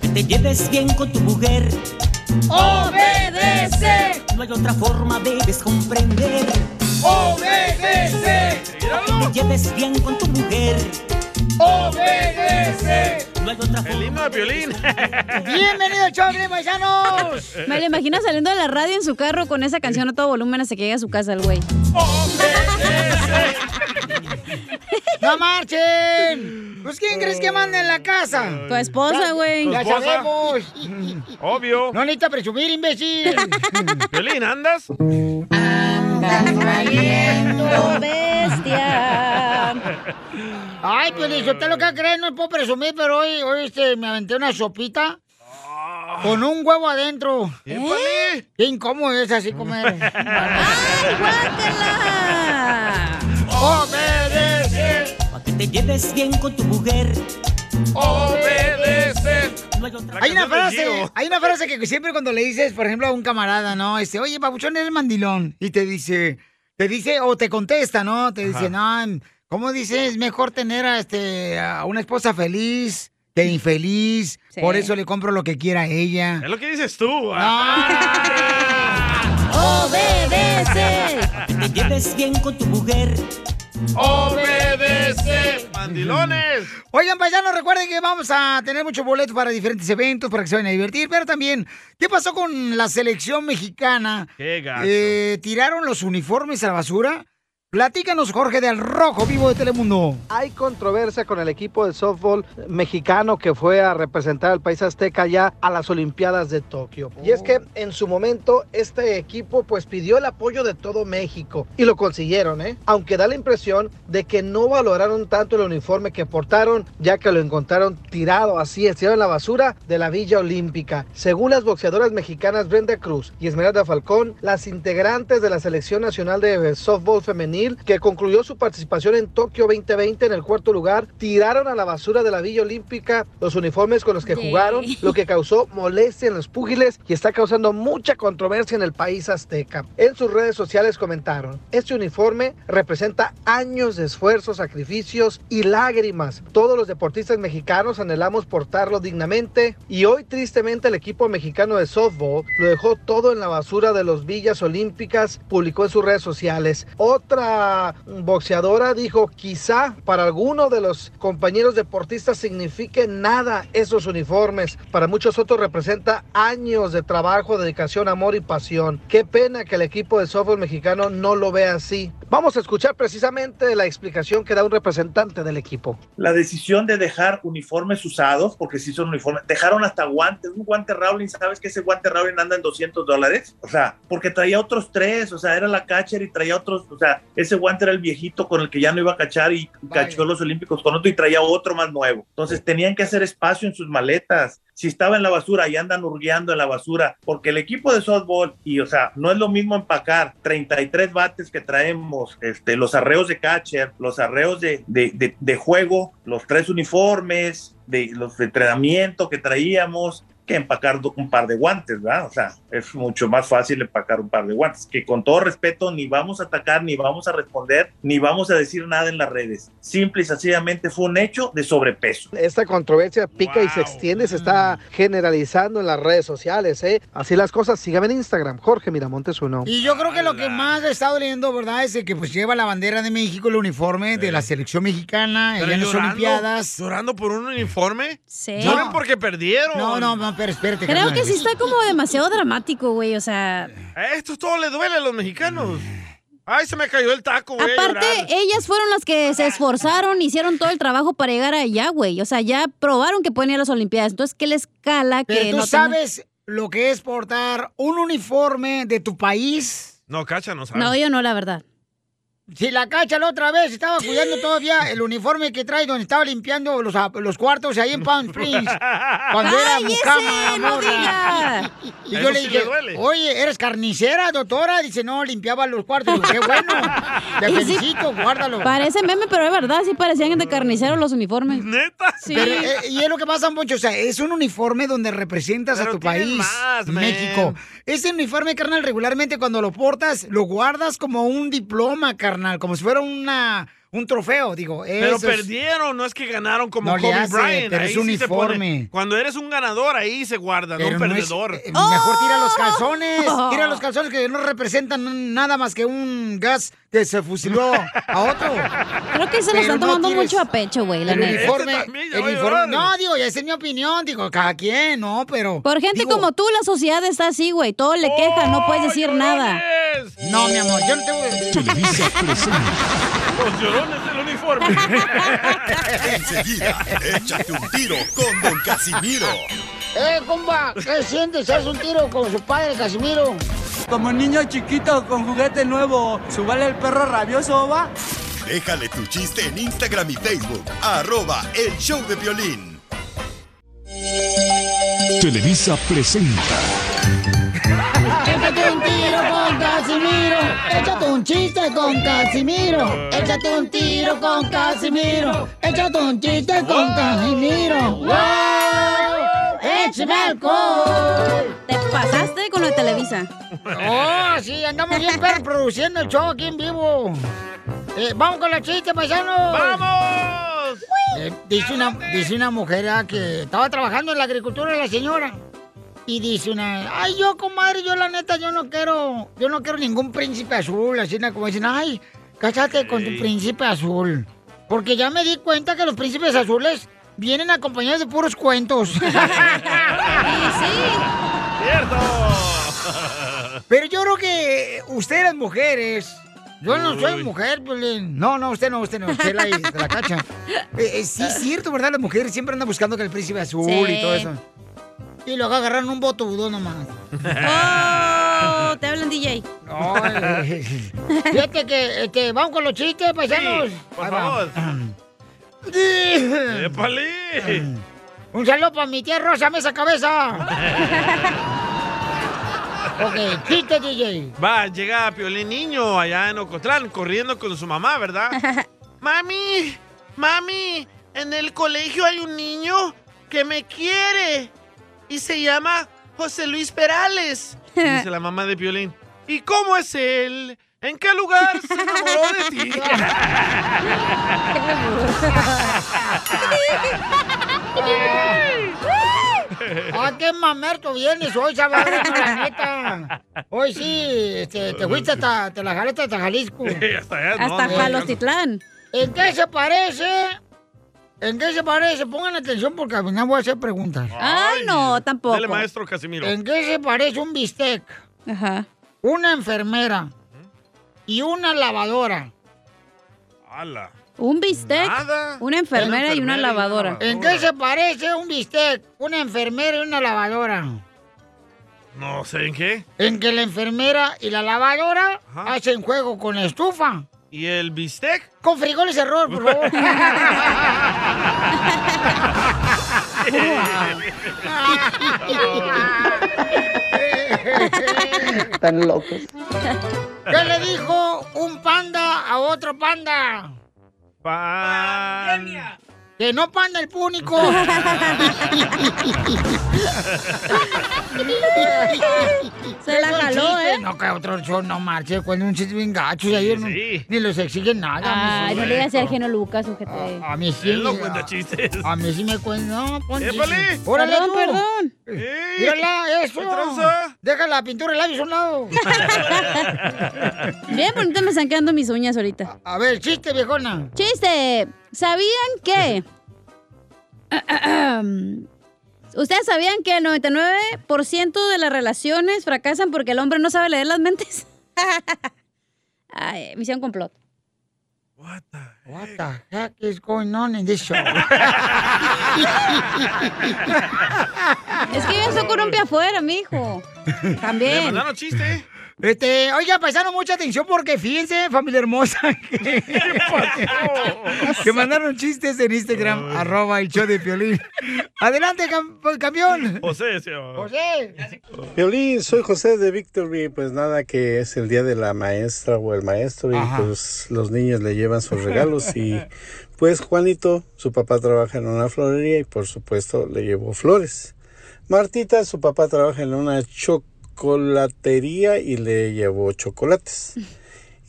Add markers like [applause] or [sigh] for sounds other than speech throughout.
que te lleves bien con tu mujer. Obedece. No hay otra forma, debes comprender. Obedece. Que te lleves bien con tu mujer. Obedece. No hay otra El himno de violín. Bienvenido al show, paisanos. Me lo imagino saliendo de la radio en su carro con esa canción a todo volumen hasta que llegue a su casa el güey. ¡No marchen! Pues ¿quién crees que manda en la casa? Tu esposa, güey. Ya ¿Tu esposa? sabemos. [laughs] Obvio. No necesita presumir, imbécil. [laughs] Violín, ¿andas? bestia. Ay, pues usted lo que crees, no puedo presumir, pero hoy, hoy este, me aventé una sopita con un huevo adentro. Qué incómodo es así comer. [laughs] ¡Ay, guácala! ¡Obedece! Te lleves bien con tu mujer. ¡Obedece! No hay una frase, Gio. hay una frase que siempre cuando le dices, por ejemplo, a un camarada, ¿no? Este, oye, papuchón, eres mandilón. Y te dice, te dice, o te contesta, ¿no? Te dice, no, ¿cómo dices? Es mejor tener a, este, a una esposa feliz que infeliz. Sí. Por eso le compro lo que quiera a ella. Es lo que dices tú. [laughs] ¡Obedece! Que te lleves bien con tu mujer. ¡Obedece! ¡Mandilones! Oigan, paisanos, recuerden que vamos a tener muchos boletos para diferentes eventos, para que se vayan a divertir, pero también, ¿qué pasó con la selección mexicana? ¡Qué! Eh, ¿Tiraron los uniformes a la basura? Platícanos, Jorge, del Rojo Vivo de Telemundo. Hay controversia con el equipo de softball mexicano que fue a representar al país azteca ya a las Olimpiadas de Tokio. Y es que en su momento este equipo pues pidió el apoyo de todo México y lo consiguieron, ¿eh? Aunque da la impresión de que no valoraron tanto el uniforme que portaron ya que lo encontraron tirado así, estirado en la basura de la Villa Olímpica. Según las boxeadoras mexicanas Brenda Cruz y Esmeralda Falcón, las integrantes de la selección nacional de softball que concluyó su participación en Tokio 2020 en el cuarto lugar, tiraron a la basura de la Villa Olímpica los uniformes con los que jugaron, lo que causó molestia en los púgiles y está causando mucha controversia en el país azteca. En sus redes sociales comentaron, este uniforme representa años de esfuerzo, sacrificios y lágrimas. Todos los deportistas mexicanos anhelamos portarlo dignamente y hoy tristemente el equipo mexicano de softball lo dejó todo en la basura de los Villas Olímpicas, publicó en sus redes sociales. Otra boxeadora dijo, quizá para alguno de los compañeros deportistas signifique nada esos uniformes. Para muchos otros representa años de trabajo, dedicación, amor y pasión. Qué pena que el equipo de softball mexicano no lo vea así. Vamos a escuchar precisamente la explicación que da un representante del equipo. la decisión de dejar uniformes usados, porque sí son uniformes, dejaron hasta guantes, un guante Rowling, ¿sabes que ese guante Rowling anda en 200 dólares? O sea, porque traía otros tres, o sea, era la catcher y traía otros, o sea, ese guante era el viejito con el que ya no iba a cachar y cachó los olímpicos con otro y traía otro más nuevo. Entonces tenían que hacer espacio en sus maletas. Si estaba en la basura y andan hurgueando en la basura, porque el equipo de softball, y o sea, no es lo mismo empacar 33 bates que traemos, este, los arreos de catcher, los arreos de, de, de- juego, los tres uniformes, de los de entrenamiento que traíamos, que empacar un par de guantes, ¿verdad? O sea, es mucho más fácil empacar un par de guantes, que con todo respeto ni vamos a atacar, ni vamos a responder, ni vamos a decir nada en las redes. Simple y sencillamente fue un hecho de sobrepeso. Esta controversia pica y se extiende, se está generalizando en las redes sociales, ¿eh? Así las cosas, síganme en Instagram, Jorge Miramontes uno. Y yo creo que lo que más he estado leyendo, ¿verdad? Es de que pues lleva la bandera de México, el uniforme de la selección mexicana, en las Olimpiadas. ¿Llorando por un uniforme? Sí. Lloren porque perdieron. No, no, no, pero espérate. Creo carnal. que sí está como demasiado dramático, güey. O sea, Esto todo le duele a los mexicanos. Ay, se me cayó el taco, güey. aparte, llorar. ellas fueron las que se esforzaron, hicieron todo el trabajo para llegar allá, güey. O sea, ya probaron que pueden ir a las Olimpiadas. Entonces, ¿qué les cala que Pero tú no sabes lo que es portar un uniforme de tu país. No, cacha, no sabe. No, yo no, la verdad. Si la cacha la otra vez estaba cuidando todavía el uniforme que trae donde estaba limpiando los, los cuartos ahí en Palm Springs. Cuando era ¡Ay, mucama! ¡No diga! Y Eso yo le sí dije, oye, ¿eres carnicera, doctora? Dice, no, limpiaba los cuartos. Qué bueno. Te [laughs] sí, felicito, guárdalo. Parece meme, pero es verdad, sí parecían de carnicero los uniformes. ¿Neta? Sí. Pero, eh, y es lo que pasa mucho, o sea, es un uniforme donde representas Pero a tu país, más, man. Ese uniforme, carnal, regularmente cuando lo portas, lo guardas como un diploma, carnal, como si fuera una, un trofeo, digo. Pero perdieron, no es que ganaron como No Kobe hace, Bryant. pero ahí es sí se pone- uniforme. cuando eres un ganador, ahí se guarda, no un no es- perdedor. eh, Mejor tira los [laughs] calzones, tira los calzones que no representan nada más que un gas que se fusiló a otro. [laughs] Creo que se lo están no tomando tires mucho a pecho, güey, la El uniforme, Este el uniforme- llorar. no, digo, esa es mi opinión, digo, cada quien, no, pero. Por gente digo, como tú, la sociedad está así, güey. Todo le queja, no puedes decir nada. No, mi amor, yo no tengo. Los llorones del uniforme. [laughs] Enseguida, échate un tiro con Don Casimiro. ¡Eh, compa! ¿Qué sientes? ¿Haz un tiro con su padre, Casimiro? Como niño chiquito con juguete nuevo, ¿subale el perro rabioso, va? Déjale tu chiste en Instagram y Facebook. Arroba el show de violín. Televisa presenta. Échate un tiro con Casimiro. Échate un chiste con Casimiro. Échate un tiro con Casimiro. Échate un chiste con Casimiro. ¡Wow! ¡Échame alcohol! Te pasaste con lo de Televisa. ¡Oh, sí! Andamos bien perro produciendo el show aquí en vivo. Eh, Vamos con los chistes, paisanos. ¡Vamos! Eh, dice, una, dice una mujer ah, que estaba trabajando en la agricultura la señora. Y dice una, ay, yo, comadre, yo la neta, yo no quiero, yo no quiero ningún príncipe azul. Así ¿no? como dicen, ay, cásate con tu príncipe azul. Porque ya me di cuenta que los príncipes azules vienen acompañados de puros cuentos. [laughs] ¡Cierto! Pero yo creo que ustedes mujeres, yo no soy mujer, Piolín. No, no, usted no, usted no, usted la, la cacha. [laughs] Eh, eh, sí, es cierto, ¿verdad? Las mujeres siempre andan buscando que el príncipe azul Sí. y todo eso. Y luego agarraron un botudo nomás. ¡Oh! Te hablan, DJ. Ay, Fíjate que, este, vamos con los chistes, paisanos. Sí, por Ahí favor. ¡Épale! Un saludo para mi tía Rosa Mesa Cabeza. ok, chiste, DJ. Va, llega Piolín Niño allá en Ocotlán corriendo con su mamá, ¿verdad? [laughs] mami, mami, en el colegio hay un niño que me quiere y se llama José Luis Perales. Dice la mamá de Piolín. ¿Y cómo es él? ¿En qué lugar se enamoró de ti? [laughs] ¡Ah, qué mamerto vienes hoy, chaval! [laughs] La neta. Hoy sí, este, te fuiste hasta, te la jalaste hasta Jalisco. Hasta allá, no, Hasta no, Jalostitlán. ¿En qué se parece? ¿En qué se parece? Pongan atención porque al final voy a hacer preguntas. Ay, no, tampoco. Dale, maestro Casimiro. ¿En qué se parece un bistec? Ajá. Una enfermera y una lavadora. ¡Hala! Un bistec, Nada. una enfermera y una enfermera y una lavadora. lavadora. ¿En qué se parece un bistec? Una enfermera y una lavadora. No sé en qué. En que la enfermera y la lavadora Ajá. hacen juego con la estufa. ¿Y el bistec? Con frijoles error, por favor. Están locos. ¿Qué le dijo un panda a otro panda? Pan. Que no panda el púnico. Se la jaló, chiste. ¿eh? No, que otro show no marche, cuando un chiste bien gacho y ahí no- ni les exigen nada. Ay, no le digas a Sergio Lucas, ojete. A mí sí. Él no a- cuenta chistes. A mí sí me cuenta. No, ponte. ¡Épale! ¡Órale, Perdón, tú! perdón. ¡Mírala, eso! Deja la pintura de labios a un lado. [laughs] Bien bonita me están quedando mis uñas ahorita. A ver, chiste, viejona. Chiste. ¿Sabían que? [clears throat] ¿Ustedes sabían que el 99% de las relaciones fracasan porque el hombre no sabe leer las mentes? [laughs] Ay, misión complot. What the What the heck is going on in this show? [laughs] Es que yo soy columpia afuera, mijo. [laughs] ¿Le También. mandaron chiste? Este, oiga, paisano, mucha atención porque fíjense, familia hermosa, [laughs] que, que mandaron chistes en Instagram, arroba el show de Piolín. Adelante, cam- campeón. José se llama. José. Violín, soy José de Victory, pues nada que es el día de la maestra o el maestro y Ajá. pues los niños le llevan sus regalos y pues Juanito, su papá trabaja en una florería y por supuesto le llevó flores. Martita, su papá trabaja en una chocolatería y le llevó chocolates. [laughs]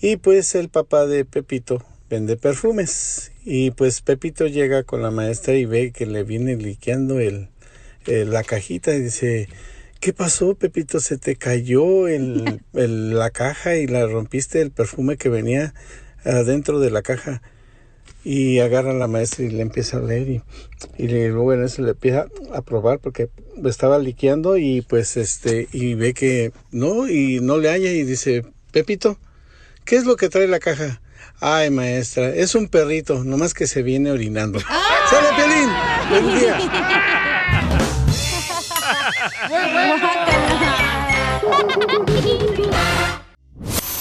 Y pues el papá de Pepito vende perfumes. Y pues Pepito llega con la maestra y ve que le viene liqueando el, el- la cajita y dice, ¿qué pasó Pepito? Se te cayó el, [laughs] el- la caja y la rompiste el perfume que venía adentro de la caja. Y agarra a la maestra y le empieza a leer y, y le- luego en eso le empieza a probar porque estaba liqueando y pues este y ve que no y no le halla y dice Pepito ¿qué es lo que trae la caja? Ay maestra es un perrito nomás que se viene orinando sale Pelín buen día [laughs] [laughs]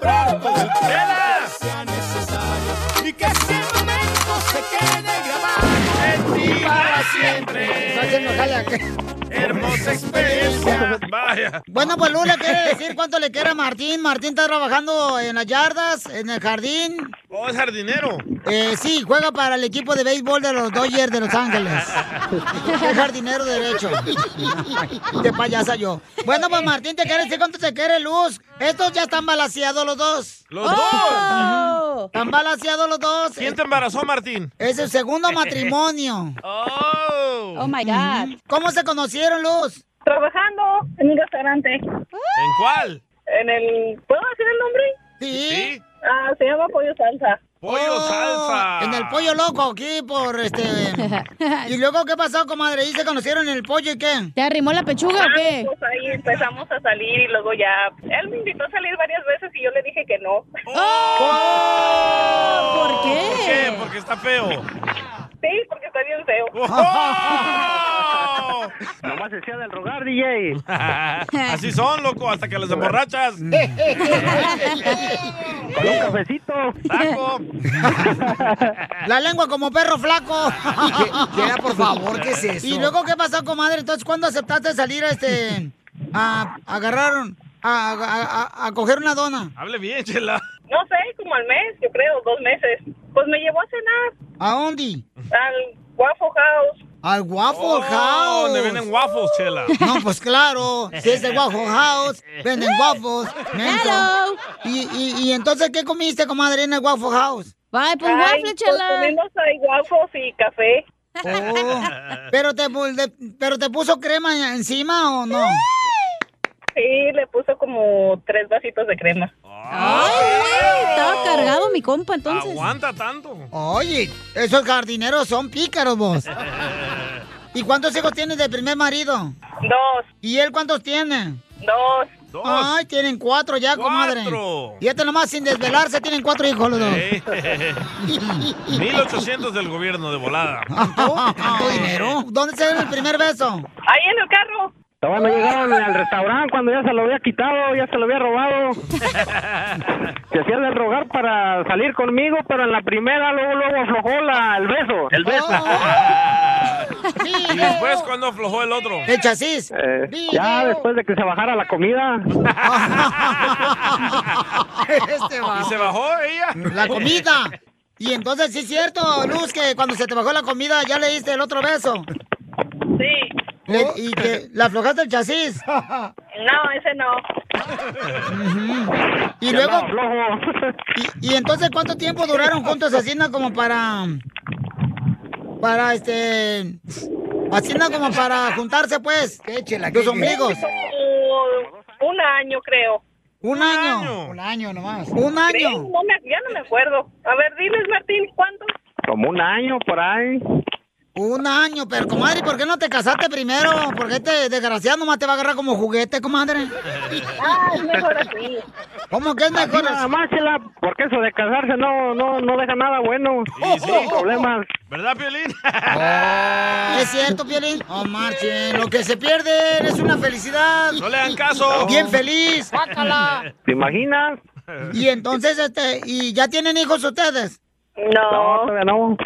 vida completa con productos sea necesario. Y que ese momento se quede grabado. En ti para siempre. Hermosa experiencia. Vaya. Bueno, pues Lula quiere decir cuánto le quiere a Martín. Martín está trabajando en las yardas, en el jardín. Oh, es jardinero. Eh, sí, juega para el equipo de béisbol de los Dodgers de Los Ángeles. [laughs] Es jardinero derecho. De payasa yo. Bueno, pues Martín te quiere decir cuánto te quiere Luz. Estos ya están balaseados los dos. ¿Los dos? Están balaseados los dos. ¿Quién te embarazó, Martín? Es el segundo matrimonio. Oh. Oh my God. ¿Cómo se conocieron, Luz? Trabajando en un restaurante. ¿En cuál? En el... ¿Puedo decir el nombre? Sí. Ah, se llama Pollo Salsa. Pollo Oh, salsa. En el pollo loco, aquí por este. [laughs] ¿Y luego qué pasó, comadre? ¿Y se conocieron en el pollo y qué? ¿Te arrimó la pechuga o qué? Pues ahí empezamos a salir y luego ya... Él me invitó a salir varias veces y yo le dije que no. Oh. ¿Por qué? ¿Por qué? Porque está feo. Sí, porque está bien feo. [laughs] Oh. [laughs] Nomás decía del rogar, DJ. [laughs] Así son, loco, hasta que les emborrachas. Con un cafecito. Taco. La lengua como perro flaco. Ya, por favor, ¿qué es eso? ¿Y luego qué pasó, comadre? Entonces, ¿cuándo aceptaste salir a este. a agarrar. a, a- a- a coger una dona? Hable bien, chela. No sé, como al mes, yo creo, dos meses. Pues me llevó a cenar ¿A dónde? al Waffle House. Al Waffle Oh, House. donde venden waffles, chela. [laughs] No, pues claro, si es el Waffle House, venden waffles. ¿Y, y, y entonces qué comiste, comadre, en el Waffle House? Bye, pues Ay, waffle, pues chela. comimos ahí waffles y café. Oh, ¿pero, te, ¿Pero te puso crema encima o no? Sí, le puso como tres vasitos de crema. Ay, güey, estaba cargado mi compa entonces. Aguanta tanto. Oye, esos jardineros son pícaros vos. [laughs] ¿Y cuántos hijos tienes de primer marido? Dos, ¿Y él cuántos tiene? dos. Dos. Ay, tienen cuatro ya, comadre. Cuatro. Fíjate nomás, sin desvelarse, tienen cuatro hijos los dos. [laughs] Ey. 1800 del gobierno de volada. [laughs] ¿Tanto? ¿Tanto dinero? ¿Dónde se dio el primer beso? Ahí en el carro. Todavía no llegaron al restaurante cuando ya se lo había quitado, ya se lo había robado. [laughs] Se hacía de rogar para salir conmigo, pero en la primera luego luego aflojó la, el beso, el beso. [laughs] ¿Y después cuando aflojó el otro? El chasis. Eh, ya después de que se bajara la comida. [laughs] Este va. ¿Y se bajó ella? La comida. Y entonces sí es cierto, Luz, que cuando se te bajó la comida ya le diste el otro beso. Sí. Le- y que le aflojaste el chasis. [laughs] No, ese no. Y Ya luego, y, y entonces cuánto tiempo duraron juntos no como para para este no como para juntarse pues Échela, los ¿qué- ombligos Como un año, creo. un año Un año nomás. un año no me, ya no me acuerdo. A ver, diles, Martín, ¿cuánto? Como un año por ahí. Un año pero comadre ¿por qué no te casaste primero? porque este desgraciado nomás te va a agarrar como juguete comadre Ah, es mejor así. ¿cómo que es Así mejor nada más, chela, porque eso de casarse no, no, no deja nada bueno. Sí, sí. Problemas. ¿Verdad, Piolín? ¿Es cierto, Piolín? Oh, marchen. Lo que se pierde es una felicidad. No le hagan caso. Bien feliz. Bácala. ¿Te imaginas? Y entonces, este, ¿y ya tienen hijos ustedes? No, todavía no.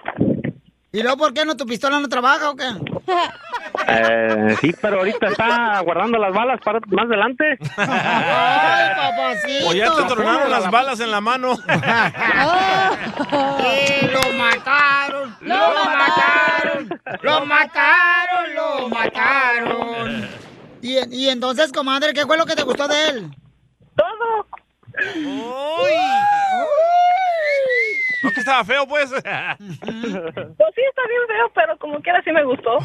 ¿Y luego por qué no tu pistola no trabaja o qué? Eh, sí, pero ahorita está guardando las balas para más adelante. Ay, papacito. O ya te tronaron las balas en la mano. [laughs] ¡Eh, lo mataron! ¡Lo mataron! ¡Lo mataron! ¡Lo mataron! Y, y entonces, comadre, ¿qué fue lo que te gustó de él? Todo. ¡Uy! ¿No que estaba feo, pues? [laughs] Pues sí, está bien feo, pero como quiera sí me gustó.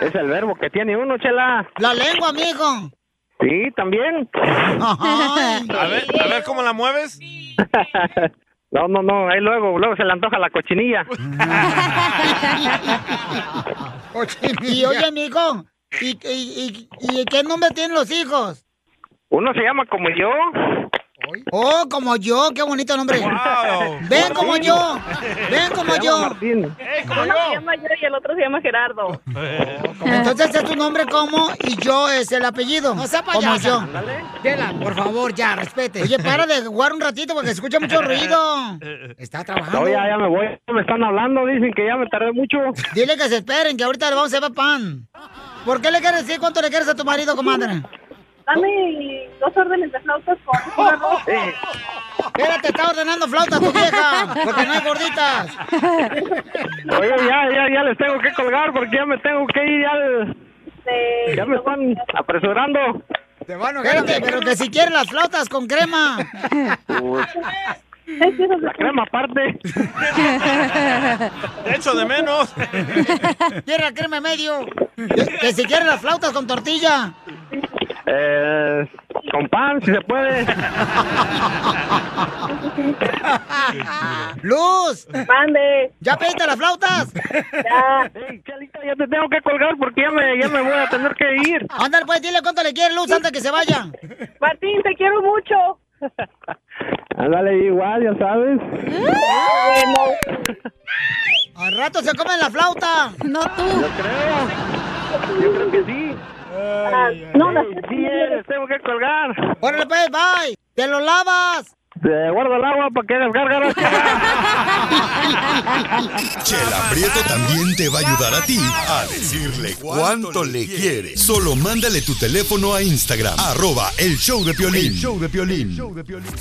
Es el verbo que tiene uno, chela. La lengua, amigo. Sí, también. A ver, a ver cómo la mueves. [laughs] No, no, no, ahí luego, luego se le antoja la cochinilla. [laughs] Y oye, amigo, ¿y, y, y, y qué nombre tienen los hijos? Uno se llama como yo. Oh, como yo, qué bonito nombre. Wow. Ven como yo, ven como yo. Martín. Uno se llama yo y el otro se llama Gerardo. Entonces es tu nombre como y yo es el apellido. No sea. Como yo. Por favor, ya, respete. Oye, para de jugar un ratito porque se escucha mucho [laughs] ruido. Está trabajando. No, ya, ya me voy. Me están hablando, dicen que ya me tardé mucho. Dile que se esperen, que ahorita le vamos a hacer pan. ¿Por qué le quieres decir cuánto le quieres a tu marido, comadre? Dame dos órdenes de flautas con [laughs] un arroz. Espérate, está ordenando flauta tu vieja, porque no hay gorditas. [laughs] Oye, ya, ya, ya les tengo que colgar porque ya me tengo que ir. Ya, ya me están apresurando. Te van a Espérate, pero que si quieres las flautas con crema. La crema aparte. [laughs] Echo de menos. Quiere la crema en medio. Que, que si quieres las flautas con tortilla. Eh, con pan, si se puede. [laughs] Luz. Mande. ¿Ya pediste las flautas? Ya. Ey, Chalita, ya te tengo que colgar porque ya me, ya me voy a tener que ir. Ándale, pues dile cuánto le quieres, Luz, antes que se vaya. Martín, te quiero mucho. Ándale, igual, ya sabes. Al rato se comen la flauta. No tú. Yo creo. Yo creo que sí. No, las Ey, sí, eh, les tengo que colgar. Órale, pues, bye. Te lo lavas. Te guardo el agua para que desgargaras. [laughs] Chela Prieto también te va a ayudar a ti a decirle cuánto le quiere. Solo mándale tu teléfono a Instagram, arroba el show de Piolín. El show de Piolín.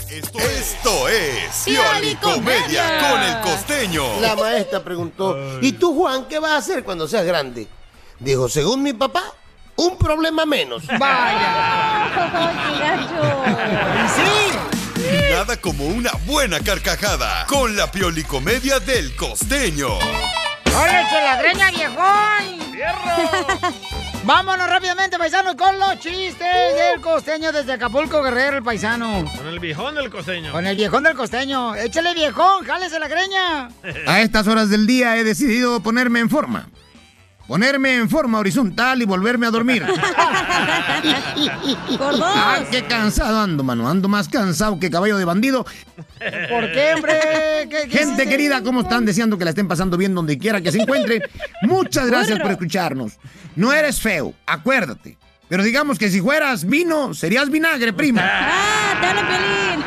Esto es Pioli Comedia con el costeño. La maestra preguntó, ¿y tú, Juan, qué vas a hacer cuando seas grande? Dijo, según mi papá, un problema menos. [laughs] Sí. Nada como una buena carcajada con la Pioli Comedia del costeño. ¡Órale, la greña, viejón! [laughs] Vámonos rápidamente, paisanos, con los chistes del costeño desde Acapulco, Guerrero, el paisano. Con el viejón del costeño. Con el viejón del costeño. Échale, viejón, jálese la greña. A estas horas del día he decidido ponerme en forma. Ponerme en forma horizontal y volverme a dormir. [laughs] Por dos. Ah, qué cansado ando, mano. Ando más cansado que caballo de bandido. ¿Por qué, hombre? ¿Qué- qué Gente querida, ¿cómo están? Deseando que la estén pasando bien donde quiera que se encuentren. Muchas gracias por escucharnos. No eres feo, acuérdate. Pero digamos que si fueras vino, serías vinagre, prima. ¡Ah, hablo, Piolín!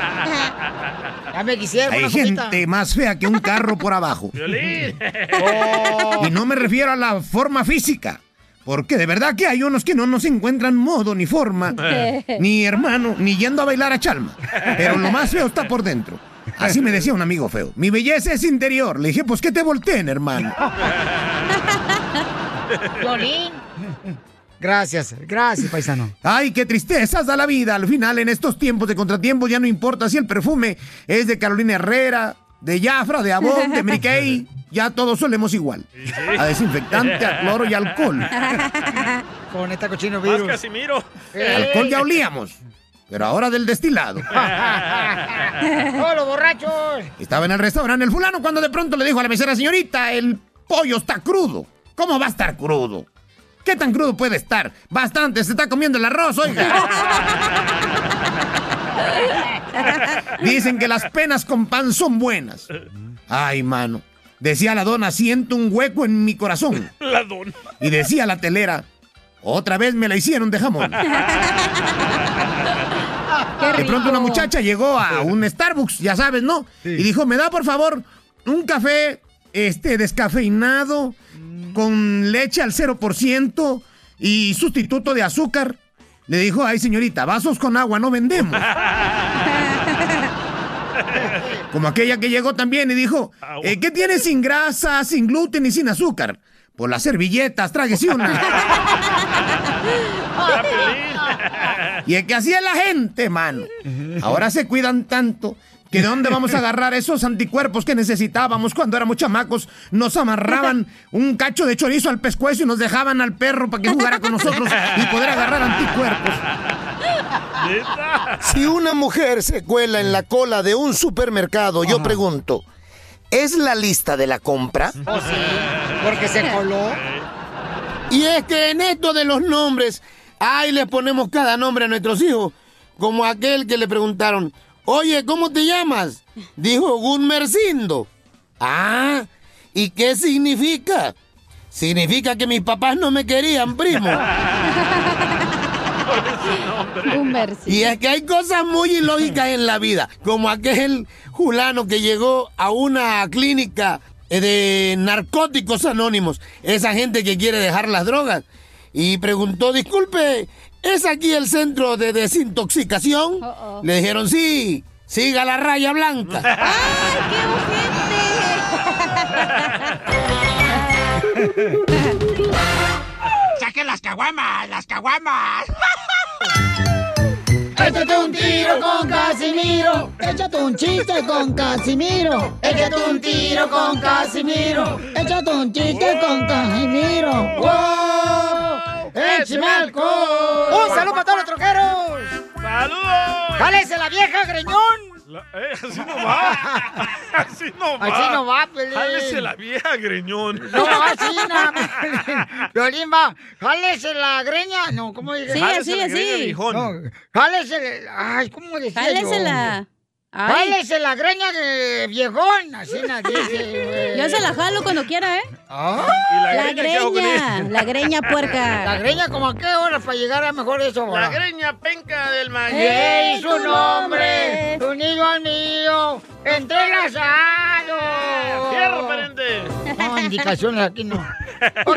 Ya me quisiera Hay copita. gente más fea que un carro por abajo. [laughs] Piolín. Y no me refiero a la forma física. Porque de verdad que hay unos que no nos encuentran modo ni forma, ni hermano, ni yendo a bailar a Chalma. Pero lo más feo está por dentro. Así me decía un amigo feo. Mi belleza es interior. Le dije, pues que te volteen, hermano. Violín. Gracias, gracias, paisano. Ay, qué tristezas da la vida. Al final, en estos tiempos de contratiempos, ya no importa si el perfume es de Carolina Herrera, de Jafra, de Avon, de Mary Kay. [laughs] Ya todos solemos igual. A desinfectante, a cloro y alcohol. [laughs] Con esta cochino Más virus. Casimiro. Alcohol ya olíamos. Pero ahora del destilado. [laughs] ¡Oh, los borrachos! Estaba en el restaurante el fulano cuando de pronto le dijo a la mesera, señorita, el pollo está crudo. ¿Cómo va a estar crudo? ¿Qué tan crudo puede estar? Bastante, se está comiendo el arroz, oiga. Dicen que las penas con pan son buenas. Ay, mano. Decía la dona, siento un hueco en mi corazón. La dona. Y decía la telera, otra vez me la hicieron de jamón. [laughs] De pronto una muchacha llegó a un Starbucks, ya sabes, ¿no? Y dijo, me da por favor un café este, descafeinado, con leche al 0% y sustituto de azúcar. Le dijo, ay señorita, vasos con agua no vendemos. [laughs] Como aquella que llegó también y dijo, eh, ¿qué tiene sin grasa, sin gluten y sin azúcar? Por las servilletas, tráguese una. [laughs] Y es que así es la gente, mano. Ahora se cuidan tanto que de dónde vamos a agarrar esos anticuerpos que necesitábamos cuando éramos chamacos. Nos amarraban un cacho de chorizo al pescuezo y nos dejaban al perro para que jugara con nosotros y poder agarrar anticuerpos. Si una mujer se cuela en la cola de un supermercado, yo pregunto, ¿es la lista de la compra? Oh, sí, porque se coló. Y es que en esto de los nombres, ahí le ponemos cada nombre a nuestros hijos. Como aquel que le preguntaron, oye, ¿cómo te llamas? Dijo Gunmercindo. Ah, ¿y qué significa? Significa que mis papás no me querían, primo. [laughs] Y es que hay cosas muy ilógicas en la vida, como aquel fulano que llegó a una clínica eh, de narcóticos anónimos, esa gente que quiere dejar las drogas, y preguntó, disculpe, ¿es aquí el centro de desintoxicación? Le dijeron, sí, siga la raya blanca. [laughs] [laughs] ¡Saquen las caguamas! ¡Las caguamas! [laughs] Échate un tiro con Casimiro. Échate un chiste con Casimiro. Échate un tiro con Casimiro. Échate un chiste con Casimiro. ¡Wow! ¡Échame alcohol! ¡Un saludo para todos los troqueros! ¡Saludos! ¡Jálese la vieja, greñón! La- eh, así no va. [laughs] Así no va. Así no va, Pelín. Jálese la vieja, greñón. No, así no. Violín va. Jálese la greña. No, ¿cómo dije? Sí, Jálese así, la. No, jálese. Ay, ¿cómo decía Jálesela. yo? Ay. Jálese la greña de viejón. Así nadie dice, [laughs] güey. Yo se la jalo cuando quiera, ¿eh? Ah. La greña, la greña puerca. La greña, ¿como a qué hora para llegar a mejor eso? La greña penca del maíz. ¡Ey, su nombre! ¡Unido al mío! ¡Entrelazado! ¡Fierro, pariente! No, indicaciones aquí no. [laughs] Ok.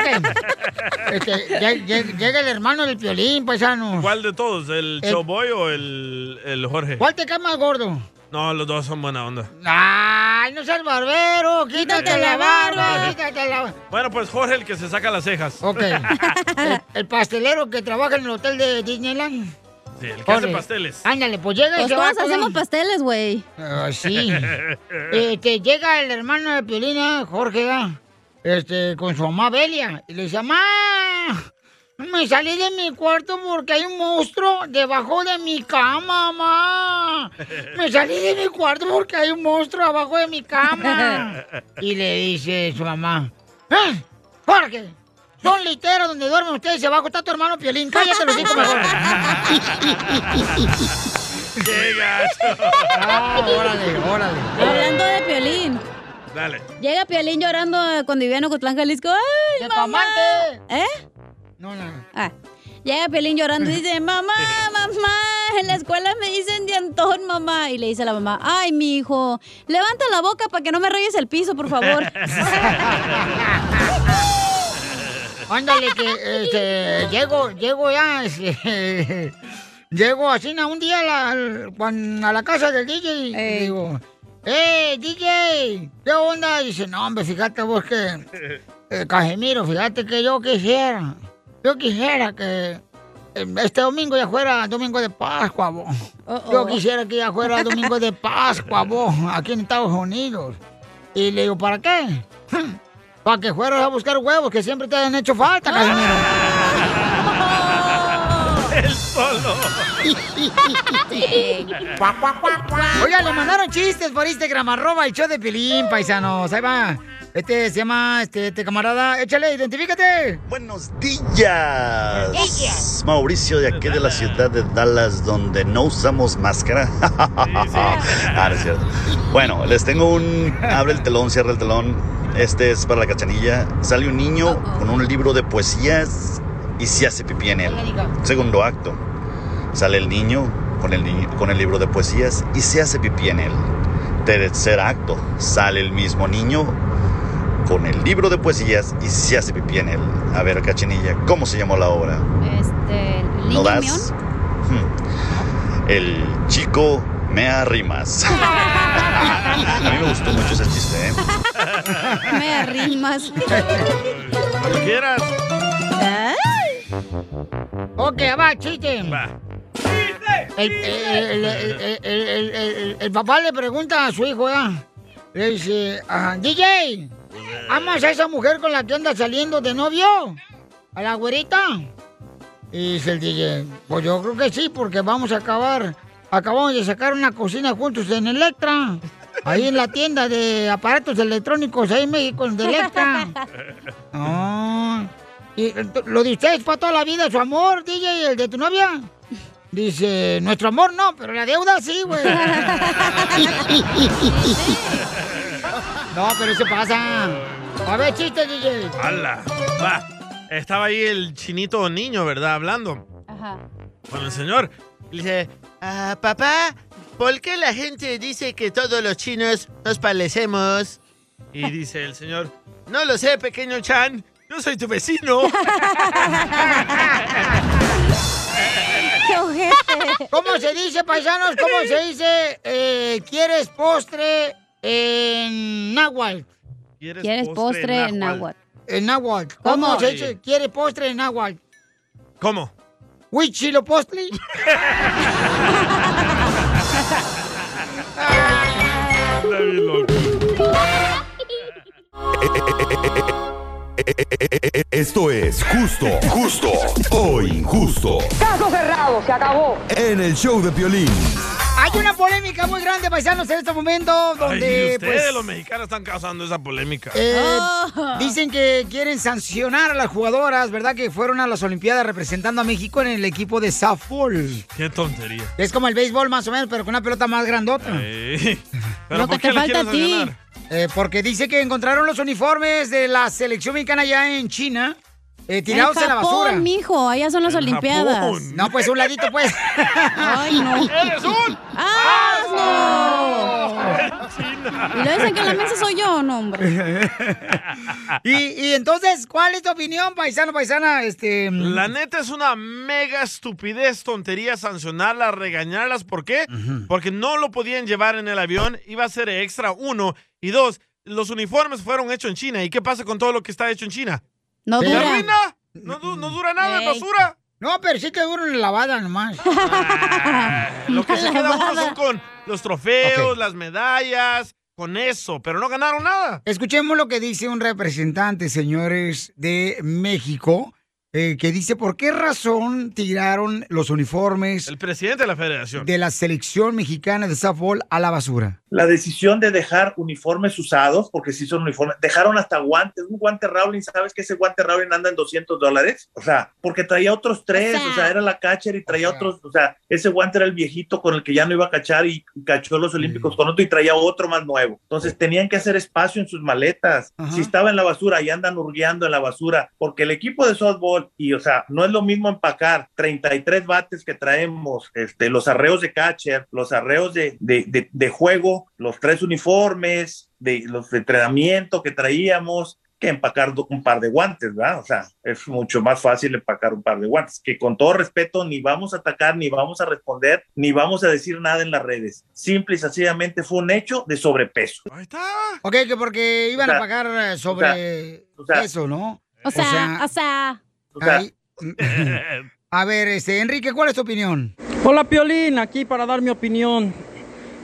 Este, lle- lle- llega el hermano del violín, paisano. ¿Cuál de todos? ¿El El- Showboy o el, el Jorge? ¿Cuál te cae más gordo? No, los dos son buena onda. ¡Ay, no seas barbero! ¡Quítate, la barba! ¡Quítate la barba! Bueno, pues Jorge el que se saca las cejas. Ok. [laughs] El, el pastelero que trabaja en el hotel de Disneyland. Sí, el que hace Jorge. pasteles. Ándale, pues llega y Pues se va todos con- hacemos pasteles, güey. Ah, sí. [laughs] Este, llega el hermano de Piolina, Jorge, ¿verdad? Este, con su mamá Belia, y le dice, mamá, me salí de mi cuarto porque hay un monstruo debajo de mi cama, mamá. Me salí de mi cuarto porque hay un monstruo abajo de mi cama. [laughs] Y le dice su mamá, ¿eh? Jorge, son literos donde duermen ustedes y abajo está tu hermano Piolín. Cállate los hijos mejor. [laughs] [laughs] ¡Qué gacho! Ah, órale, órale. Hablando de Piolín. Dale. Llega Piolín llorando eh, cuando vivía en Ocotlán, Jalisco. ¡Ay, ¡De tu mamá! amante! ¿Eh? No, no. Ah. Llega Piolín llorando y dice, [laughs] mamá, mamá, en la escuela me dicen dientón, mamá. Y le dice a la mamá, ay, mi hijo, levanta la boca para que no me rayes el piso, por favor. [laughs] Ándale, que este, llego, llego ya, este, [laughs] llego así un día a la, a la casa del DJ y digo, ¡Eh, DJ! ¿Qué onda? Y dice, no, hombre, fíjate vos que, [laughs] eh, Casimiro, fíjate que yo quisiera, yo quisiera que eh, este domingo ya fuera domingo de Pascua, vos. Yo quisiera que ya fuera domingo de Pascua, [laughs] vos, aquí en Estados Unidos. Y le digo, ¿para qué? [laughs] Para que fueras a buscar huevos que siempre te han hecho falta, Casimiro. Solo. [laughs] Oiga, le mandaron chistes por Instagram, arroba el show de Pilín, paisanos. Ahí va. Este se llama, este, este camarada. Échale, identifícate. Buenos días. Mauricio de aquí de la ciudad de Dallas, donde no usamos máscara. [laughs] Ah, no es cierto. Bueno, les tengo un. Abre el telón, cierra el telón. Este es para la cachanilla. Sale un niño con un libro de poesías y se hace pipí en él. Segundo acto. Sale el niño con el, con el libro de poesías y se hace pipí en él. Tercer acto, sale el mismo niño con el libro de poesías y se hace pipí en él. A ver, Cachinilla, ¿cómo se llamó la obra? Este, el ¿No niño das? Hmm. El chico me arrimas. [laughs] A mí me gustó mucho ese chiste, ¿eh? [laughs] Me arrimas. Cuando quieras. Ok, va, chiste. El, el- el- papá le pregunta a su hijo, ¿ya? Le dice, ah, DJ, ¿amas a esa mujer con la que anda saliendo de novio? ¿A la güerita? Y dice el DJ, pues yo creo que sí, porque vamos a acabar, acabamos de sacar una cocina juntos en Electra. Ahí en la tienda de aparatos electrónicos, ahí en México, de Electra. [laughs] Ah, ¿Y lo de ustedes para toda la vida, su amor, DJ, el de tu novia? Dice, nuestro amor no, pero la deuda sí, güey. [laughs] no, pero eso pasa. A ver, chiste, DJ. ¡Hala! Va. Estaba ahí el chinito niño, ¿verdad? Hablando Ajá. con el señor. Le dice, "Ah, papá, ¿por qué la gente dice que todos los chinos nos parecemos? Y dice el señor, no lo sé, pequeño Chan, [laughs] yo soy tu vecino. [laughs] ¡Qué ojete! ¿Cómo se dice, paisanos? ¿Cómo se dice? eh, ¿Quieres postre en náhuatl? ¿Quieres postre en náhuatl? En náhuatl. ¿Cómo, ¿Cómo? se dice? ¿Quieres postre en náhuatl? ¿Cómo? ¿Huichilo postre? [laughs] Esto es justo, justo o injusto. Caso cerrado, se acabó. En el show de Piolín. Hay una polémica muy grande, paisanos, en este momento, Ay, donde ustedes, pues, los mexicanos, están causando esa polémica. eh, Oh. dicen que quieren sancionar a las jugadoras, ¿verdad? Que fueron a las Olimpiadas representando a México en el equipo de softball. Qué tontería. Es como el béisbol más o menos, pero con una pelota más grandota. Ey. [laughs] ¿Pero Lo por que qué te falta a ti. Eh, porque dice que encontraron los uniformes de la selección mexicana allá en China. Eh, tirados en, la Japón, basura. mijo, allá son las En Olimpiadas. Japón. No, pues un ladito, pues. Ay, no. ¡Eres un ¡Asno! Y lo dicen que la mesa soy yo, no, hombre. y, y entonces, ¿cuál es tu opinión, paisano, paisana? Este. La neta es una mega estupidez, tontería sancionarlas, regañarlas. ¿Por qué? Porque no lo podían llevar en el avión, iba a ser extra, uno. Y dos, los uniformes fueron hechos en China. ¿Y qué pasa con todo lo que está hecho en China? No ¿Se dura. ¿No, no dura nada, Ey. basura. No, pero sí que dura una lavada nomás. [laughs] Lo que se [laughs] queda uno Lavada. son con los trofeos, las medallas, con eso, pero no ganaron nada. Escuchemos lo que dice un representante, señores, de México, eh, que dice por qué razón tiraron los uniformes El presidente de la federación. de la selección mexicana de softball a la basura. La decisión de dejar uniformes usados, porque sí son uniformes, dejaron hasta guantes, un guante Rowling, ¿sabes que ese guante Rowling anda en 200 dólares? O sea, porque traía otros tres, o sea, era la catcher y traía otros, o sea, ese guante era el viejito con el que ya no iba a cachar y cachó los olímpicos con otro y traía otro más nuevo. Entonces tenían que hacer espacio en sus maletas. Si estaba en la basura y andan hurgueando en la basura, porque el equipo de softball, y o sea, no es lo mismo empacar 33 bates que traemos, este, los arreos de catcher, los arreos de, de, de- de juego, los tres uniformes, de los de entrenamiento que traíamos, que empacar un par de guantes, ¿verdad? O sea, es mucho más fácil empacar un par de guantes, que con todo respeto ni vamos a atacar, ni vamos a responder, ni vamos a decir nada en las redes. Simple y sencillamente fue un hecho de sobrepeso. Ok, que porque iban O sea, a pagar eh, sobre o sea, eso, ¿no? O sea, o sea. Ay, a ver, este, Enrique, ¿cuál es tu opinión? Hola Piolín, aquí para dar mi opinión.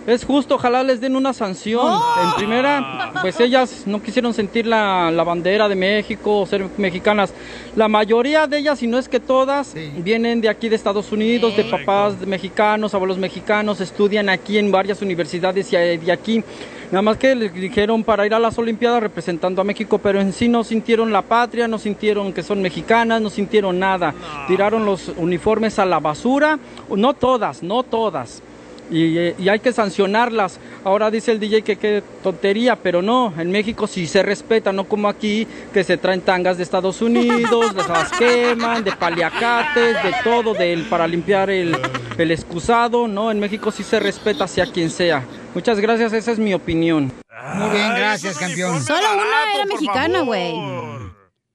Es justo, ojalá les den una sanción. En primera, pues ellas no quisieron sentir la, la bandera de México o ser mexicanas. La mayoría de ellas, si no es que todas, vienen de aquí de Estados Unidos, de papás mexicanos, abuelos mexicanos, estudian aquí en varias universidades y de aquí. Nada más que les dijeron para ir a las Olimpiadas representando a México, pero en sí no sintieron la patria, no sintieron que son mexicanas, no sintieron nada. Tiraron los uniformes a la basura, no todas, no todas. Y, y hay que sancionarlas. Ahora dice el DJ que qué tontería, pero no, en México sí se respeta, no como aquí que se traen tangas de Estados Unidos, las [laughs] las queman, de paliacates, de todo, del, para limpiar el, el excusado, no, en México sí se respeta sea quien sea. Muchas gracias, esa es mi opinión. Muy bien, gracias, campeón. Solo una era mexicana, güey.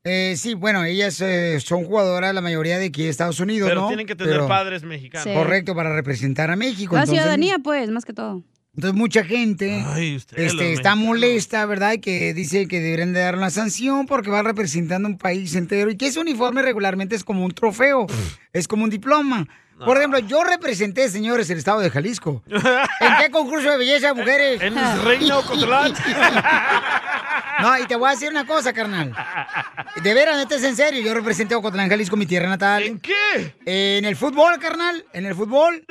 Eh, sí, bueno, ellas eh, son jugadoras, la mayoría de aquí de Estados Unidos, Pero ¿no? tienen que tener Pero- padres mexicanos. Sí. Correcto, para representar a México. La entonces- ciudadanía, pues, más que todo. Entonces mucha gente este, está mexicanos. molesta, ¿verdad? Y que dice que deberían de dar una sanción porque va representando un país entero y que ese uniforme regularmente es como un trofeo, es como un diploma. Por ejemplo, yo representé, señores, el estado de Jalisco. ¿En qué concurso de belleza, mujeres? [laughs] En Reino [laughs] Ocotlán. [laughs] No, y te voy a decir una cosa, carnal. De veras, este es en serio. Yo representé a Ocotlán, Jalisco, mi tierra natal. ¿En qué? en el fútbol, carnal. En el fútbol.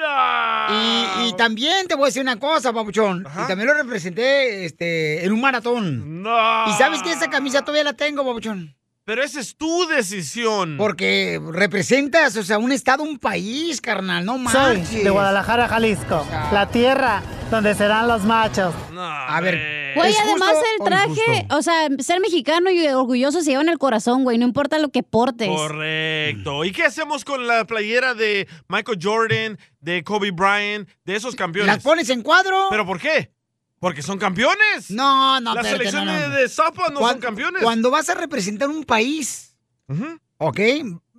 Y, y también te voy a decir una cosa, papuchón. Y también lo representé este, en un maratón. No. ¿Y sabes que esa camisa todavía la tengo, papuchón? Pero esa es tu decisión. Porque representas, o sea, un estado, un país, carnal. No Soy manches. de Guadalajara, Jalisco, la tierra donde serán los machos. A ver, Güey, ¿es además el o traje, injusto? o sea, ser mexicano y orgulloso se lleva en el corazón, güey, no importa lo que portes. Correcto. ¿Y qué hacemos con la playera de Michael Jordan, de Kobe Bryant, de esos campeones? ¿Las pones en cuadro? ¿Pero por qué? Porque son campeones. No, no, La espérate, selección no, no, de, no. de softball no son campeones. Cuando vas a representar un país, ¿ok?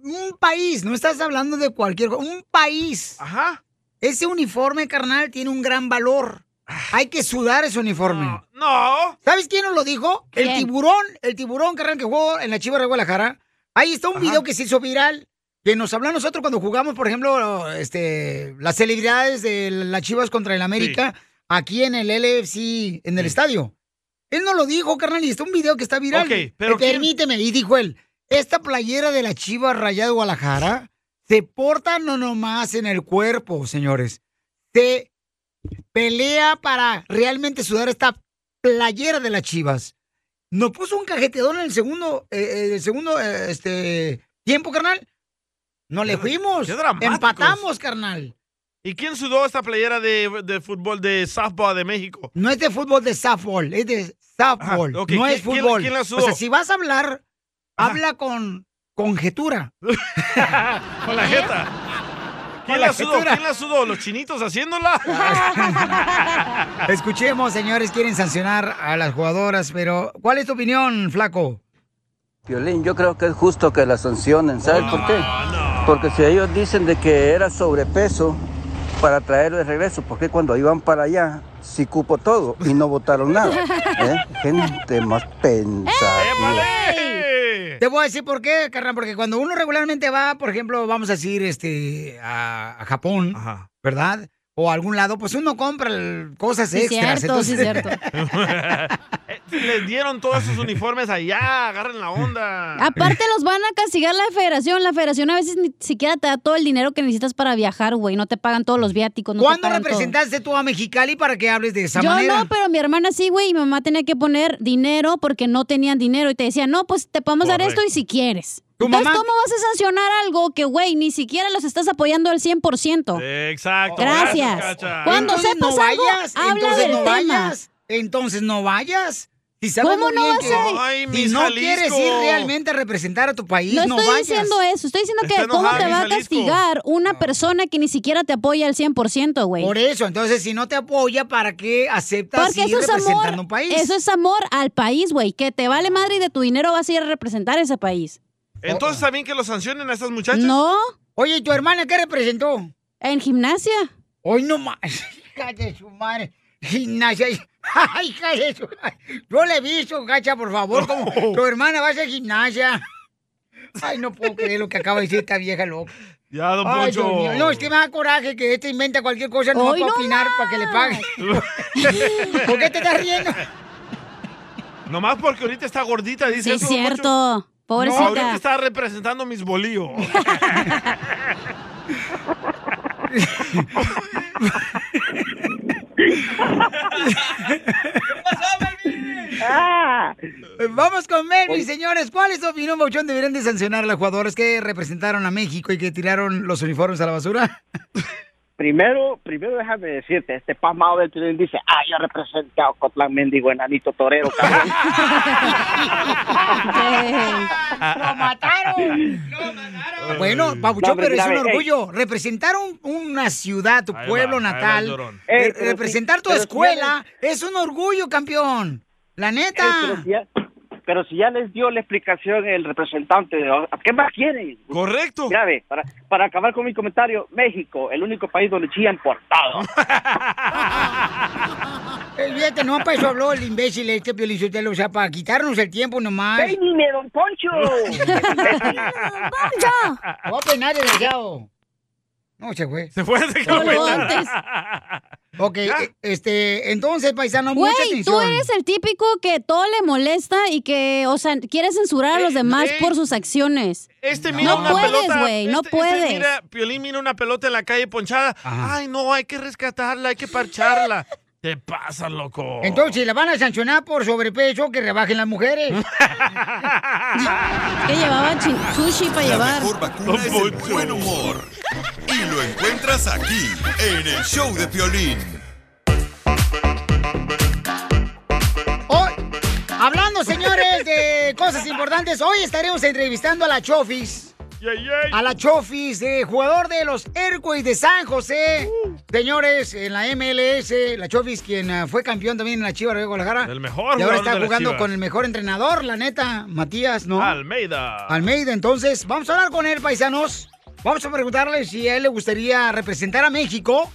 Un país, no estás hablando de cualquier cosa, un país. Ajá. Ese uniforme, carnal, tiene un gran valor. Hay que sudar ese uniforme. No. ¿Sabes quién nos lo dijo? El tiburón, el tiburón, carnal, que jugó en la Chivas de Guadalajara. Ahí está un video que se hizo viral. Que nos habló a nosotros cuando jugamos, por ejemplo, este, las celebridades de las Chivas contra el América, aquí en el LFC, en el estadio. Él nos lo dijo, carnal, y está un video que está viral. Ok, pero Eh, ¿quién- Permíteme, y dijo él, esta playera de la Chivas Rayada de Guadalajara se porta no nomás en el cuerpo, señores. Se pelea para realmente sudar esta playera de las Chivas. Nos puso un cajeteador en el segundo, eh, eh, el segundo eh, este, tiempo, carnal. No le fuimos. qué. Empatamos, carnal. ¿Y quién sudó esta playera de, de fútbol de softball de México? No es de fútbol de softball, es de softball. Ajá, ok. No ¿Quién- es quién- fútbol. quién la o sudó? sea, si vas a hablar, habla con conjetura. [laughs] Con la jeta. ¿Quién la la sudó? ¿Quién la sudó? ¿Los chinitos haciéndola? [laughs] Escuchemos, señores, quieren sancionar a las jugadoras, pero ¿cuál es tu opinión, flaco? Violín, yo creo que es justo que la sancionen, ¿sabes por qué? Porque si ellos dicen de que era sobrepeso para traer de regreso, ¿por qué cuando iban para allá sí cupo todo y no votaron nada? [laughs] ¿Eh? Gente más pensativa. Te voy a decir por qué, carnal, porque cuando uno regularmente va, por ejemplo, vamos a decir, este, a, a Japón, ¿verdad? O a algún lado, pues uno compra el- cosas Sí, extras. cierto, sí, entonces- [laughs] [laughs] Les dieron todos esos uniformes allá, agarren la onda. Aparte los van a castigar la federación. La federación a veces ni siquiera te da todo el dinero que necesitas para viajar, güey. No te pagan todos los viáticos. No ¿Cuándo todo. representaste tú a Mexicali para que hables de esa Yo manera? no, pero mi hermana sí, güey. Y mi mamá tenía que poner dinero porque no tenían dinero. Y te decía, no, pues te podemos dar esto y si quieres. ¿Tu Entonces, mamá? ¿cómo vas a sancionar algo que, güey, ni siquiera los estás apoyando al 100%? Exacto. Gracias. Cacha. Cuando Entonces sepas no algo, vayas, habla entonces del no tema. vayas. Entonces no vayas. Si ¿Cómo no vas que a- Ay, si Miss no Jalisco. quieres ir realmente a representar a tu país, No no, estoy vayas. diciendo eso, estoy diciendo que cómo te va a Jalisco. castigar una persona que ni siquiera te apoya al 100%, güey. Por eso, entonces si no te apoya, ¿para qué aceptas Porque ir eso es representando amor, un país? eso es amor al país, güey, que te vale madre y de tu dinero vas a ir a representar ese país. Entonces, ¿también que lo sancionen a estas muchachas? No. Oye, ¿y tu hermana qué representó? En gimnasia. Hoy no más. [laughs] Hija de su madre. Gimnasia. [laughs] Ay, hija de su Yo le he visto, gacha, por favor, como tu hermana va a hacer gimnasia. Ay, no puedo creer lo que acaba de decir esta vieja loca. Ya, don Ay, Poncho. Dios mío. No, es que me da coraje que este inventa cualquier cosa no Hoy para no opinar para que le pague. ¿Por qué te estás riendo? Nomás porque ahorita está gordita, dice Sí, es eso, Poncho. cierto. No, ahorita Pobrecita. está representando mis bolíos. [laughs] [laughs] Vamos con Melvin, señores. ¿Cuál es tu opinión, Bauchón? ¿Deberían de sancionar a los jugadores que representaron a México y que tiraron los uniformes a la basura? Primero, primero déjame decirte, este pasmado del Piolín dice, ah, yo representé a Ocotlán Mendigo, enanito torero, cabrón. [laughs] ¡Lo mataron! Bueno, Pabuchón, No, hombre, pero es un ey. orgullo. Representar un- una ciudad, tu Ahí pueblo va, va natal, Ey, representar si- tu si escuela, es un orgullo, campeón. La neta. Pero, si ya, les dio la explicación el representante, de- ¿qué más quieren? Correcto. Grave, para, para acabar con mi comentario, México, el único país donde chillan por todo. [laughs] Eh, Fíjate, no para eso habló el imbécil este Piolichotelo, o sea, para quitarnos el tiempo nomás. ¡Peínime, don Poncho! [laughs] ¡Poncho! [laughs] Voy a peinar, desgraciado. No, se fue. Se fue, se quedó. [laughs] Ok, eh, este, entonces, paisano, mucha Güey, atención. tú eres el típico que todo le molesta y que, o sea, quiere censurar a los demás eh, por sus acciones. Este mira no una puedes, pelota. güey, no este- este puedes. mira, Piolín mira una pelota en la calle ponchada. Ay, no, hay que rescatarla, hay que parcharla. [laughs] Te pasa, loco. Entonces, si la van a sancionar por sobrepeso, que rebajen las mujeres. [laughs] que llevaba chi- sushi para La llevar. mejor vacuna es el buen humor. Y lo encuentras aquí, en el show de Piolín. Hoy, hablando, señores, de cosas importantes, hoy estaremos entrevistando a la Chofis. A la Chofis, eh, jugador de los Airways de San José. Señores, en la MLS, la Chofis, quien ah, fue campeón también en la Chivas de Guadalajara. El mejor Y ahora está de jugando con el mejor entrenador, la neta, Matías, ¿no? Almeida. Almeida, entonces, vamos a hablar con él, paisanos. Vamos a preguntarle si a él le gustaría representar a México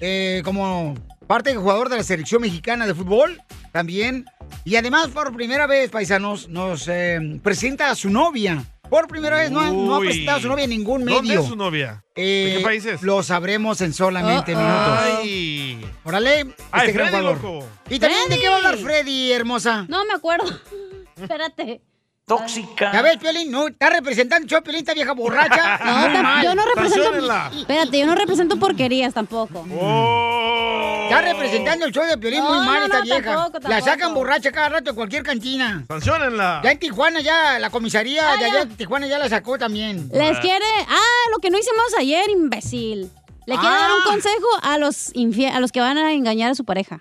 eh, como parte del jugador de la selección mexicana de fútbol también. Y además, por primera vez, paisanos, nos eh, presenta a su novia. Por primera vez no ha, no ha presentado a su novia en ningún medio. ¿Dónde es su novia? Eh, ¿De qué países? Lo sabremos en solamente minutos. Ay. Órale, Ay, este Freddy, loco. Y también, ¿de qué va a hablar. Freddy, hermosa? No me acuerdo. [laughs] Espérate. Tóxica. Ya ves, Piolín, no, está representando el show, Piolín, esta vieja borracha. [laughs] No, yo no represento. Espérate, yo no represento porquerías tampoco. Está representando el show de Piolín No, muy mal no, esta no, vieja. tampoco, La sacan borracha cada rato de cualquier cantina. Sanciónenla. Ya en Tijuana, ya la comisaría Ah, de ya. allá de Tijuana ya la sacó también. Les quiere. Ah, lo que no hicimos ayer, imbécil. Le quiere Ah. dar un consejo a los infie- a los que van a engañar a su pareja.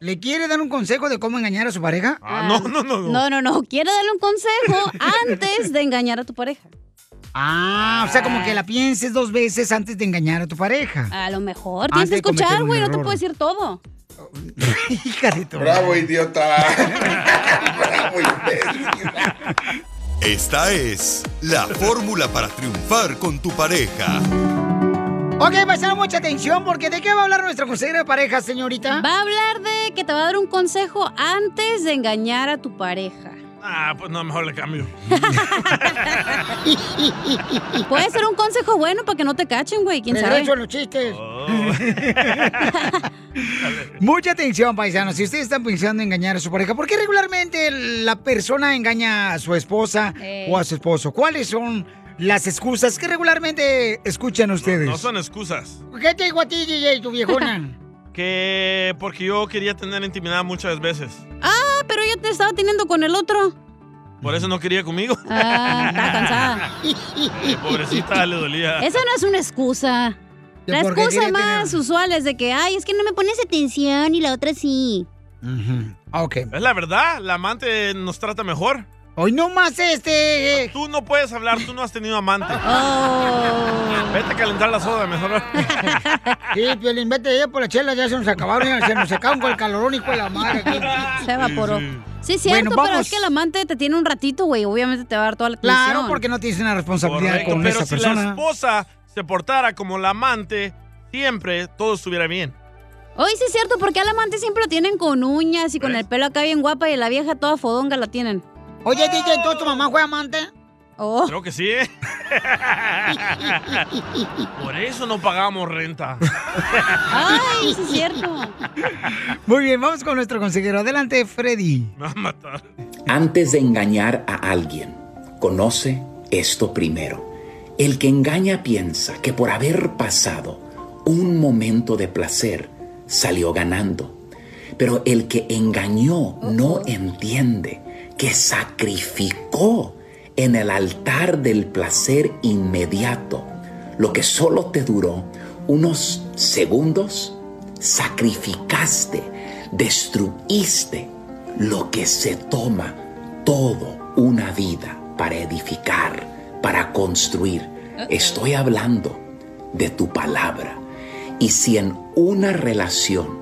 ¿Le quiere dar un consejo de cómo engañar a su pareja? Ah, no, no, no. No, no, no. Quiere darle un consejo [laughs] antes de engañar a tu pareja. Ah, o sea, como que la pienses dos veces antes de engañar a tu pareja. A lo mejor. Tienes que escuchar, güey. No te puedo decir todo. Hija de tu Bravo, idiota. [laughs] Bravo, Esta es la fórmula para triunfar con tu pareja. Ok, paisano, mucha atención, porque ¿de qué va a hablar nuestra consejera de pareja, señorita? Va a hablar de que te va a dar un consejo antes de engañar a tu pareja. Ah, pues no, mejor le cambio. [laughs] Puede ser un consejo bueno para que no te cachen, güey. ¿Quién sabe? Regreso a los chistes. [laughs] Mucha atención, paisanos. Si ustedes están pensando en engañar a su pareja, ¿por qué regularmente la persona engaña a su esposa Eh. o a su esposo? ¿Cuáles son las excusas que regularmente escuchan ustedes? No son excusas. ¿Qué te digo a ti, DJ, tu viejona? [laughs] Que porque yo quería tener intimidad muchas veces. Ah, pero ella te estaba teniendo con el otro. Por eso no quería conmigo. Ah, está cansada. [laughs] Pobrecita, le dolía. Esa no es una excusa. ¿Que La excusa más usual es de que, ay, es que no me pones atención y la otra sí. Ok. Es la verdad, la amante nos trata mejor. Hoy no más este. Tú no puedes hablar, tú no has tenido amante. Oh. Vete a calentar la soda mejor. Sí, Piolín, vete ya por la chela, ya se nos acabaron, ya se nos secaron con el calorón y con la madre. [laughs] Se evaporó. Sí, cierto, Bueno, pero vamos. es que el amante te tiene un ratito, güey. Obviamente te va a dar toda la atención. Claro, porque no tienes una responsabilidad Correcto, con pero esa si la persona. esposa se portara como la amante, siempre todo estuviera bien. Hoy sí es cierto, porque al amante siempre lo tienen con uñas y con el pelo acá bien guapa y la vieja toda fodonga la tienen. Oye, DJ, ¿tú, tu mamá fue amante? Oh. Creo que sí, ¿eh? [laughs] Por eso no pagamos renta. Ay, es cierto. Muy bien, vamos con nuestro consejero. Adelante, Freddy. Me va a matar. Antes de engañar a alguien, conoce esto primero. El que engaña piensa que por haber pasado un momento de placer salió ganando. Pero el que engañó no entiende que sacrificó en el altar del placer inmediato lo que solo te duró unos segundos sacrificaste, destruiste lo que se toma todo una vida para edificar, para construir. Estoy hablando de tu palabra. Y si en una relación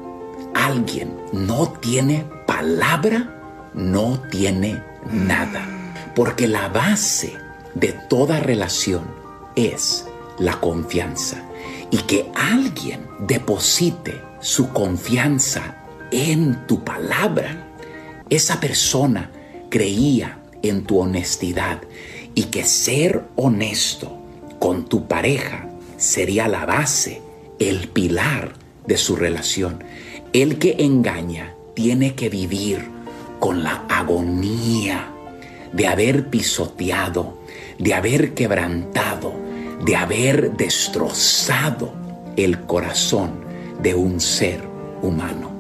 alguien no tiene palabra, no tiene nada. Porque la base de toda relación es la confianza. Y que alguien deposite su confianza en tu palabra, esa persona creía en tu honestidad y que ser honesto con tu pareja sería la base, el pilar de su relación. El que engaña tiene que vivir con la agonía de haber pisoteado, de haber quebrantado, de haber destrozado el corazón de un ser humano.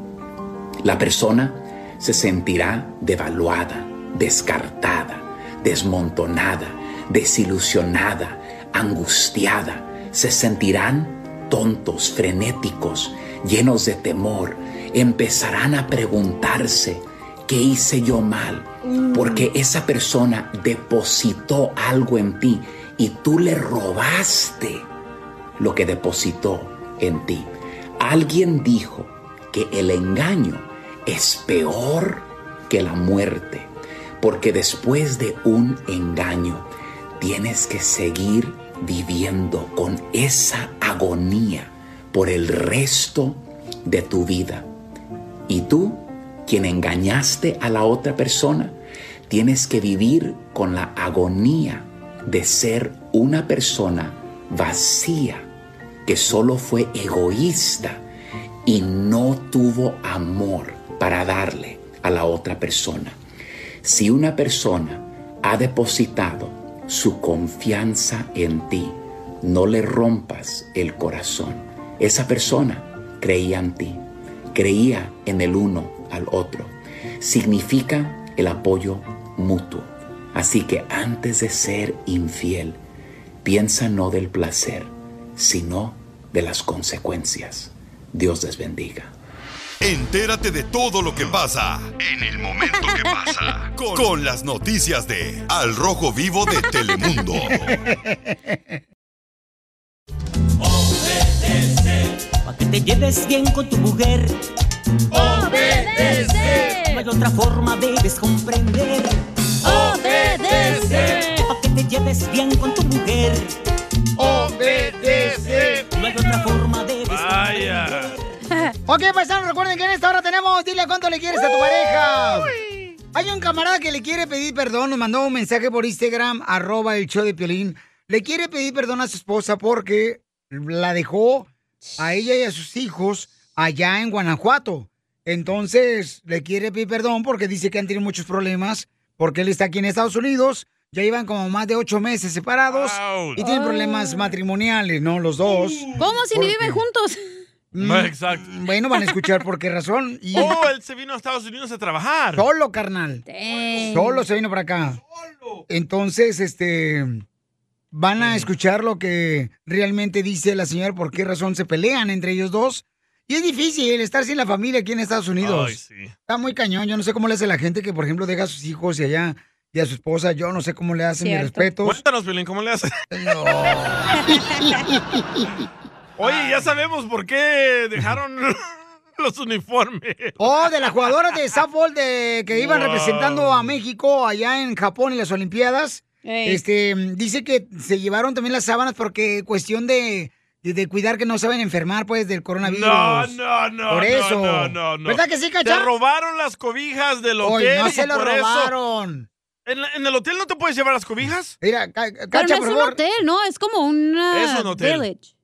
La persona se sentirá devaluada, descartada, desmontonada, desilusionada, angustiada. Se sentirán tontos, frenéticos, llenos de temor. Empezarán a preguntarse, ¿qué hice yo mal? Porque esa persona depositó algo en ti y tú le robaste lo que depositó en ti. Alguien dijo que el engaño es peor que la muerte, porque después de un engaño tienes que seguir viviendo con esa agonía por el resto de tu vida. Y tú, quien engañaste a la otra persona, tienes que vivir con la agonía de ser una persona vacía, que solo fue egoísta y no tuvo amor para darle a la otra persona. Si una persona ha depositado su confianza en ti, no le rompas el corazón. Esa persona creía en ti, creía en el uno al otro. Significa el apoyo mutuo. Así que antes de ser infiel, piensa no del placer, sino de las consecuencias. Dios les bendiga. Entérate de todo lo que pasa en el momento que pasa [laughs] con, con las noticias de Al Rojo Vivo de Telemundo. Pa' que te lleves bien con tu mujer. Obedece. No hay otra forma, debes comprender. Obedece. Pa' que te lleves bien con tu mujer. Obedece. No hay otra forma, debes Vaya. Ok, paisanos, recuerden que en esta hora tenemos Dile cuánto le quieres a tu pareja. Hay un camarada que le quiere pedir perdón, nos mandó un mensaje por Instagram, arroba el show de Piolín. Le quiere pedir perdón a su esposa porque la dejó a ella y a sus hijos allá en Guanajuato. Entonces, le quiere pedir perdón porque dice que han tenido muchos problemas, porque él está aquí en Estados Unidos, ya llevan como más de ocho meses separados y tienen problemas matrimoniales, ¿no? Los dos. ¿Cómo si ni Porque- viven juntos? Mm, [laughs] Exacto. Bueno, van a escuchar por qué razón. [laughs] Y Oh, él se vino a Estados Unidos a trabajar. Solo, carnal. Solo se vino para acá. Entonces, este. Van a escuchar lo que realmente dice la señora, por qué razón se pelean entre ellos dos. Y es difícil estar sin la familia aquí en Estados Unidos. Ay, sí. Está muy cañón. Yo no sé cómo le hace la gente que, por ejemplo, deja a sus hijos y allá y a su esposa. Yo no sé cómo le hacen mis Cierto. respetos. Cuéntanos, Pelín, ¿cómo le haces? [laughs] Oye, ya sabemos por qué dejaron [laughs] los uniformes. Oh, de las jugadoras de softball de, que iban Wow. representando a México allá en Japón en las Olimpiadas. Este, dice que se llevaron también las sábanas porque cuestión de, de, cuidar que no se vayan a enfermar, pues, del coronavirus. No, no, no. Por no, eso. No, no, no. ¿Verdad que sí, Cacha? Te robaron las cobijas del Oy, hotel. no y se lo por eso- robaron. ¿En, la- en el hotel no te puedes llevar las cobijas? Mira, Pero no es un hotel, ¿no? Es como una Es un hotel. village.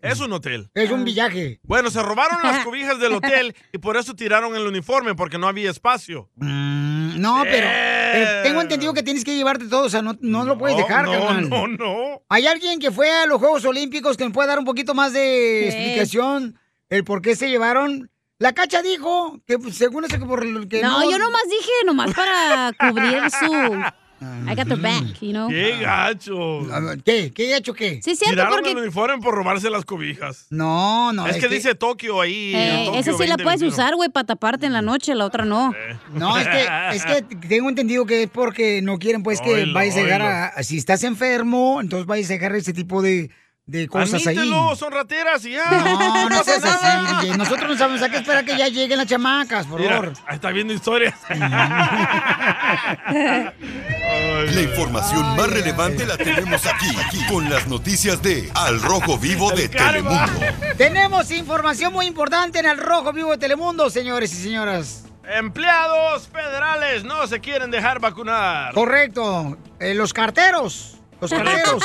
Es un hotel. Es un villaje. Bueno, se robaron las [laughs] cobijas del hotel y por eso tiraron el uniforme, porque no había espacio. Mm, No, pero, pero tengo entendido que tienes que llevarte todo, o sea, no, no lo puedes dejar, no, carnal. no, no. ¿Hay alguien que fue a los Juegos Olímpicos que me pueda dar un poquito más de explicación el por qué se llevaron? La cacha dijo que pues, según eso que por que No, yo nomás dije, nomás para cubrir su [laughs] I got their back, you know. ¡Qué gacho! ¿Qué? ¿Qué gacho qué? Sí, es cierto, Tiraron porque el uniforme por robarse las cobijas. No, no. es, que, dice Tokio ahí. eh, Tokio esa sí la puedes 2021. usar, güey, para taparte en la noche, la otra no. No, es que, es que tengo entendido que es porque no quieren, pues, que vayas a a, a- Si estás enfermo, entonces vayas a dejar ese tipo de, de cosas ahí. Admítelo, son rateras y ya. No, no [laughs] seas así. DJ. Nosotros no sabemos a qué esperar que ya lleguen las chamacas, por Mira, favor. ahí está viendo historias. [laughs] La información más relevante la tenemos aquí, aquí, con las noticias de Al Rojo Vivo de Telemundo. Tenemos información muy importante en el Rojo Vivo de Telemundo, señores y señoras. Empleados federales no se quieren dejar vacunar. Correcto. Eh, los carteros. Los carteros.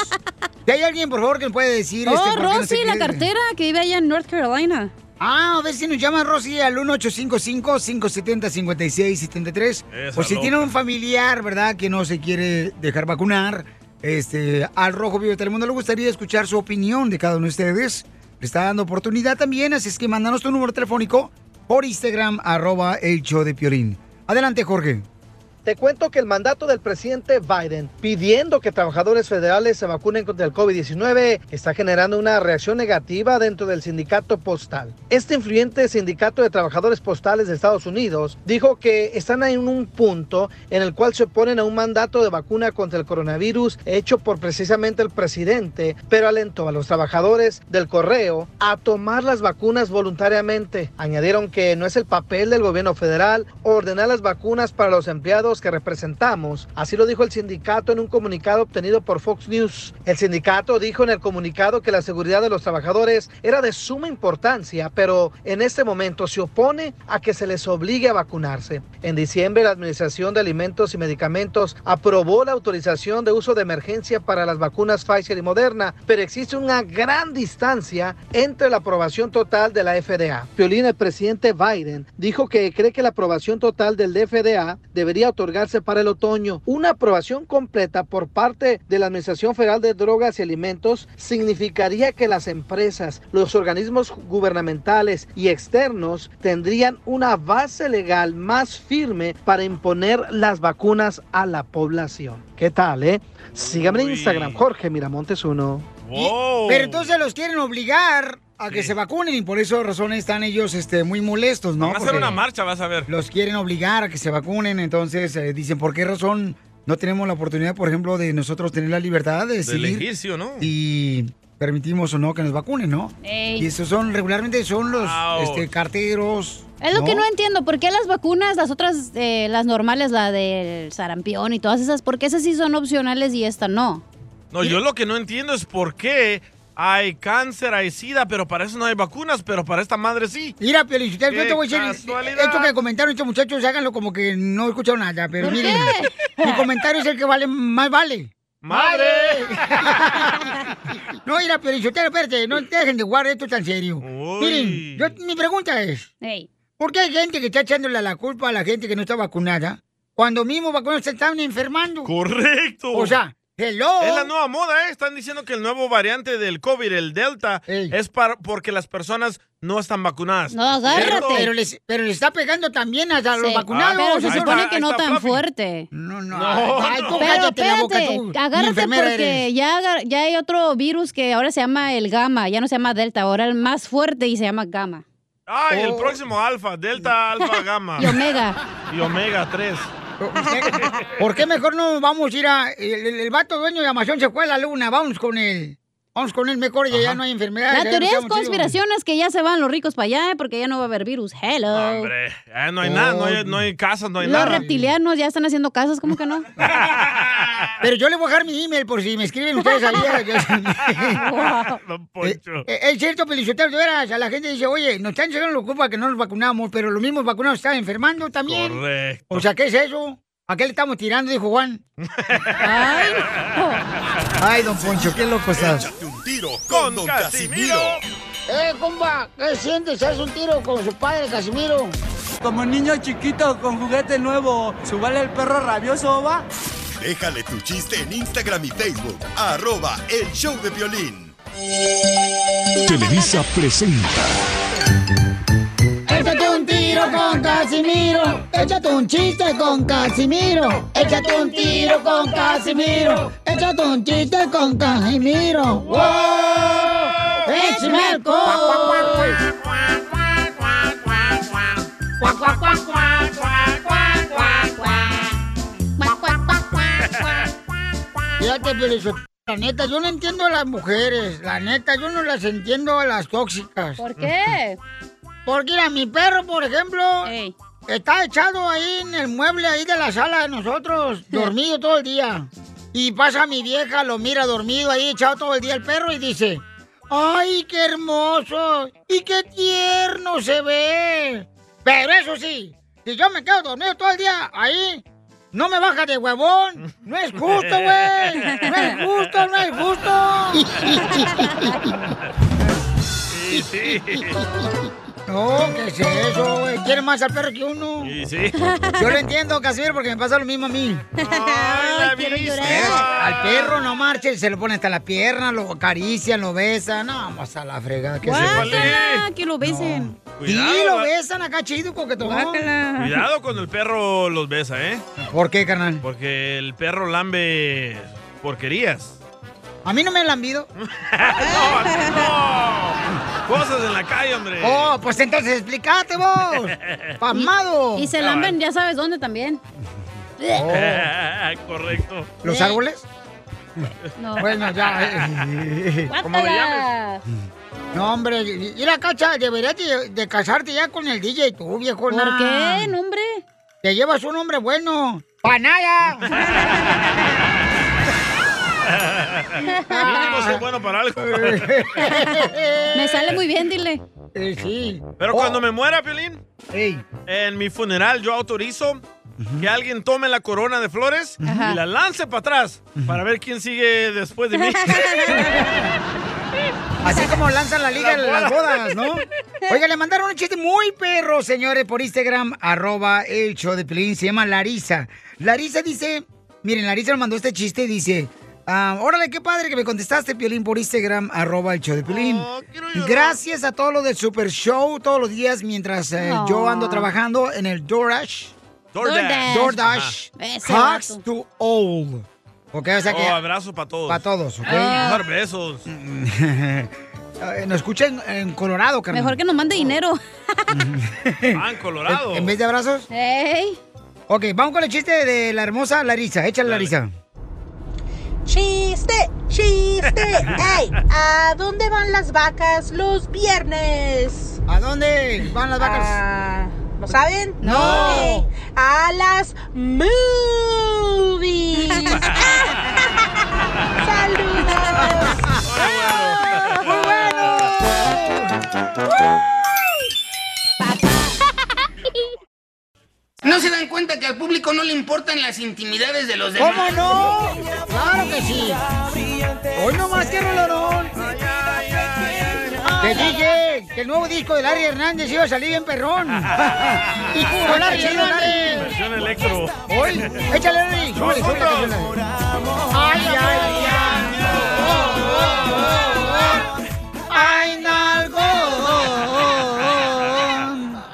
¿Que [laughs] hay alguien, por favor, que me puede decir este, Oh, no Rosy, la cartera que vive allá en North Carolina. Ah, a ver si nos llama Rosy al 1855-570-5673. Esa O si loca. tiene un familiar, ¿verdad?, que no se quiere dejar vacunar, este, al Rojo Vivo de Telemundo le gustaría escuchar su opinión de cada uno de ustedes. Le está dando oportunidad también, así es que mándanos tu número telefónico por Instagram, arroba el show de Piorín. Adelante, Jorge. Te cuento que el mandato del presidente Biden pidiendo que trabajadores federales se vacunen contra el COVID-19 está generando una reacción negativa dentro del sindicato postal. Este influyente sindicato de trabajadores postales de Estados Unidos dijo que están en un punto en el cual se oponen a un mandato de vacuna contra el coronavirus hecho por precisamente el presidente, pero alentó a los trabajadores del correo a tomar las vacunas voluntariamente. Añadieron que no es el papel del gobierno federal ordenar las vacunas para los empleados que representamos. Así lo dijo el sindicato en un comunicado obtenido por Fox News. El sindicato dijo en el comunicado que la seguridad de los trabajadores era de suma importancia, pero en este momento se opone a que se les obligue a vacunarse. En diciembre, la Administración de Alimentos y Medicamentos aprobó la autorización de uso de emergencia para las vacunas Pfizer y Moderna, pero existe una gran distancia entre la aprobación total de la FDA. Piolín, el presidente Biden, dijo que cree que la aprobación total del FDA debería otorgarse para el otoño. Una aprobación completa por parte de la Administración Federal de Drogas y Alimentos significaría que las empresas, los organismos gubernamentales y externos tendrían una base legal más firme para imponer las vacunas a la población. ¿Qué tal, eh? Sígame en Instagram, Jorge Miramontes 1. Pero entonces los quieren obligar a que se vacunen y por esa razón están ellos este, muy molestos, ¿no? Van a hacer una marcha, vas a ver. Los quieren obligar a que se vacunen, entonces eh, dicen, ¿por qué razón no tenemos la oportunidad, por ejemplo, de nosotros tener la libertad de De decidir elegir, ¿sí o no? y permitimos o no que nos vacunen, ¿no? Ey. Y esos son, regularmente son los este, carteros. Es lo que no entiendo, ¿por qué las vacunas, las otras, eh, las normales, la del sarampión y todas esas, por qué esas sí son opcionales y esta no? No, yo lo que no entiendo es por qué hay cáncer, hay sida, pero para eso no hay vacunas, pero para esta madre sí. Mira, Piolichotelo, yo te voy a decir, esto que comentaron estos muchachos, háganlo como que no escucharon nada, pero ¿Por miren, qué? mi comentario es el que vale, más vale. ¡Madre! [laughs] no, mira, Piolichotelo, espérate, no dejen de jugar esto tan serio. Miren, yo- mi pregunta es, ¿por qué hay gente que está echándole la culpa a la gente que no está vacunada cuando mismo vacunados se están enfermando? Correcto. O sea, hello. Es la nueva moda, ¿eh? Están diciendo que el nuevo variante del COVID, el Delta, es para, porque las personas no están vacunadas. Pero les, pero les está pegando también a los Sí. vacunados. Pero se supone está, que no tan Fluffy. fuerte. No, no. No, Ay, tú Pero cállate la boca, espérate, tú. agárrate porque ya, ya hay otro virus que ahora se llama el gamma, ya no se llama delta, ahora el más fuerte y se llama gamma. Ay, el Oh. próximo alfa, delta, [laughs] alfa, gamma. Y omega. Y omega 3. ¿Por qué mejor no vamos a ir a... El, el- el vato dueño de Amazon se fue a la luna, vamos con él. Vamos con él mejor y ya no hay enfermedades. La teoría es quedamos chidos. conspiración es que ya se van los ricos para allá porque ya no va a haber virus. Hello. Hombre, eh, no hay nada, no hay, no hay casas, no hay los nada. reptilianos ya están haciendo casas, ¿cómo que no? [laughs] Pero yo le voy a dejar mi email por si me escriben ustedes ahí. [laughs] Don [laughs] Poncho. Eh, es cierto, Pelizotero, de veras, a la gente dice, oye, nos están llegando la culpa que no nos vacunamos, pero los mismos vacunados están enfermando también. Correcto. O sea, ¿qué es eso? ¿A qué le estamos tirando? Dijo Juan. Ay, Ay, don Poncho, qué loco estás. Échate un tiro con Don Casimiro. Eh, compa, ¿qué sientes? ¿Haz un tiro con su padre, Casimiro? Como niño chiquito con juguete nuevo, ¿subale el perro rabioso, va? Déjale tu chiste en Instagram y Facebook. Arroba el show de violín. Televisa presenta. Échate un tiro con Casimiro. Échate un chiste con Casimiro. Échate un tiro con Casimiro. Échate un chiste con Casimiro. ¡Wow! ¡Échame! Fíjate, Piolizo, la neta, yo no entiendo a las mujeres. La neta, yo no las entiendo a las tóxicas. ¿Por qué? Porque mira, mi perro, por ejemplo, está echado ahí en el mueble ahí de la sala de nosotros, [laughs] dormido todo el día. Y pasa mi vieja, lo mira dormido ahí, echado todo el día el perro y dice, ¡ay, qué hermoso! ¡Y qué tierno se ve! Pero eso sí, si yo me quedo dormido todo el día ahí, no me baja de huevón. No es justo, güey. No es justo, no es justo. [laughs] Sí, sí. No, ¿qué es eso, güey? Quiere más al perro que uno. Sí, sí. Yo lo entiendo, Casimiro, porque me pasa lo mismo a mí. viste. llorar. Al perro no marche, se lo pone hasta la pierna, lo acarician, lo besan. No, vamos a la fregada. ¿Qué es eso? Guácala, que lo besen. Sí, lo besan acá chido, coquetón. Cuidado cuando el perro los besa, ¿eh? ¿Por qué, carnal? Porque el perro lambe porquerías. A mí no me han lambido. [laughs] Cosas en la calle, hombre. Oh, pues entonces explícate vos. [laughs] Pasmado. Y se lamben, ya sabes dónde también. [laughs] Correcto. ¿Los árboles? No. Bueno, ya. eh. ¿Cómo le llamas? No, hombre, y la cacha, deberías de, de casarte ya con el DJ tú, viejo. ¿Por qué, nombre? Te llevas un hombre bueno. ¡Panaya! [laughs] Mínimo soy bueno para algo. [laughs] Me sale muy bien, dile. Eh, sí. Pero cuando me muera, Piolín, en mi funeral yo autorizo que alguien tome la corona de flores y la lance para atrás para ver quién sigue después de mí. [laughs] Así como lanzan la liga en las bodas, ¿no? Oiga, le mandaron un chiste muy perro, señores, por Instagram, arroba el show de Pelín, se llama Larisa. Larisa dice, miren, Larisa nos mandó este chiste y dice, ah, órale, qué padre que me contestaste, Piolín, por Instagram, arroba el show de Pelín. Gracias a todos los del Super Show, todos los días, mientras eh, yo ando trabajando en el DoorDash. DoorDash. DoorDash. Hugs to all. Ok, o sea que... Oh, abrazo para todos. Para todos, ¿ok? Mejor besos. [laughs] Eh, Nos escucha en, en Colorado, carnal. Mejor que nos mande dinero. [laughs] Ah, en Colorado. En, en vez de abrazos. ¡Ey! Ok, vamos con el chiste de la hermosa Larisa. Échale, Larisa. ¡Chiste! ¡Chiste! [laughs] ¡Ey! ¿A dónde van las vacas los viernes? ¿A dónde van las vacas? Ah, ¿Lo saben? No. A las movies. [laughs] ¡Saludos! ¡Muy bueno! ¿No se dan cuenta que al público no le importan las intimidades de los demás? ¿Cómo no? ¡Claro que sí! Hoy nomás quiero rolorón. Te dije que el nuevo disco de Larry Hernández iba a salir bien perrón. [laughs] Puro Larry. Versión electro. Hoy, échale, Larry. Súbele, súbele. Ay, ay, ay. Ay,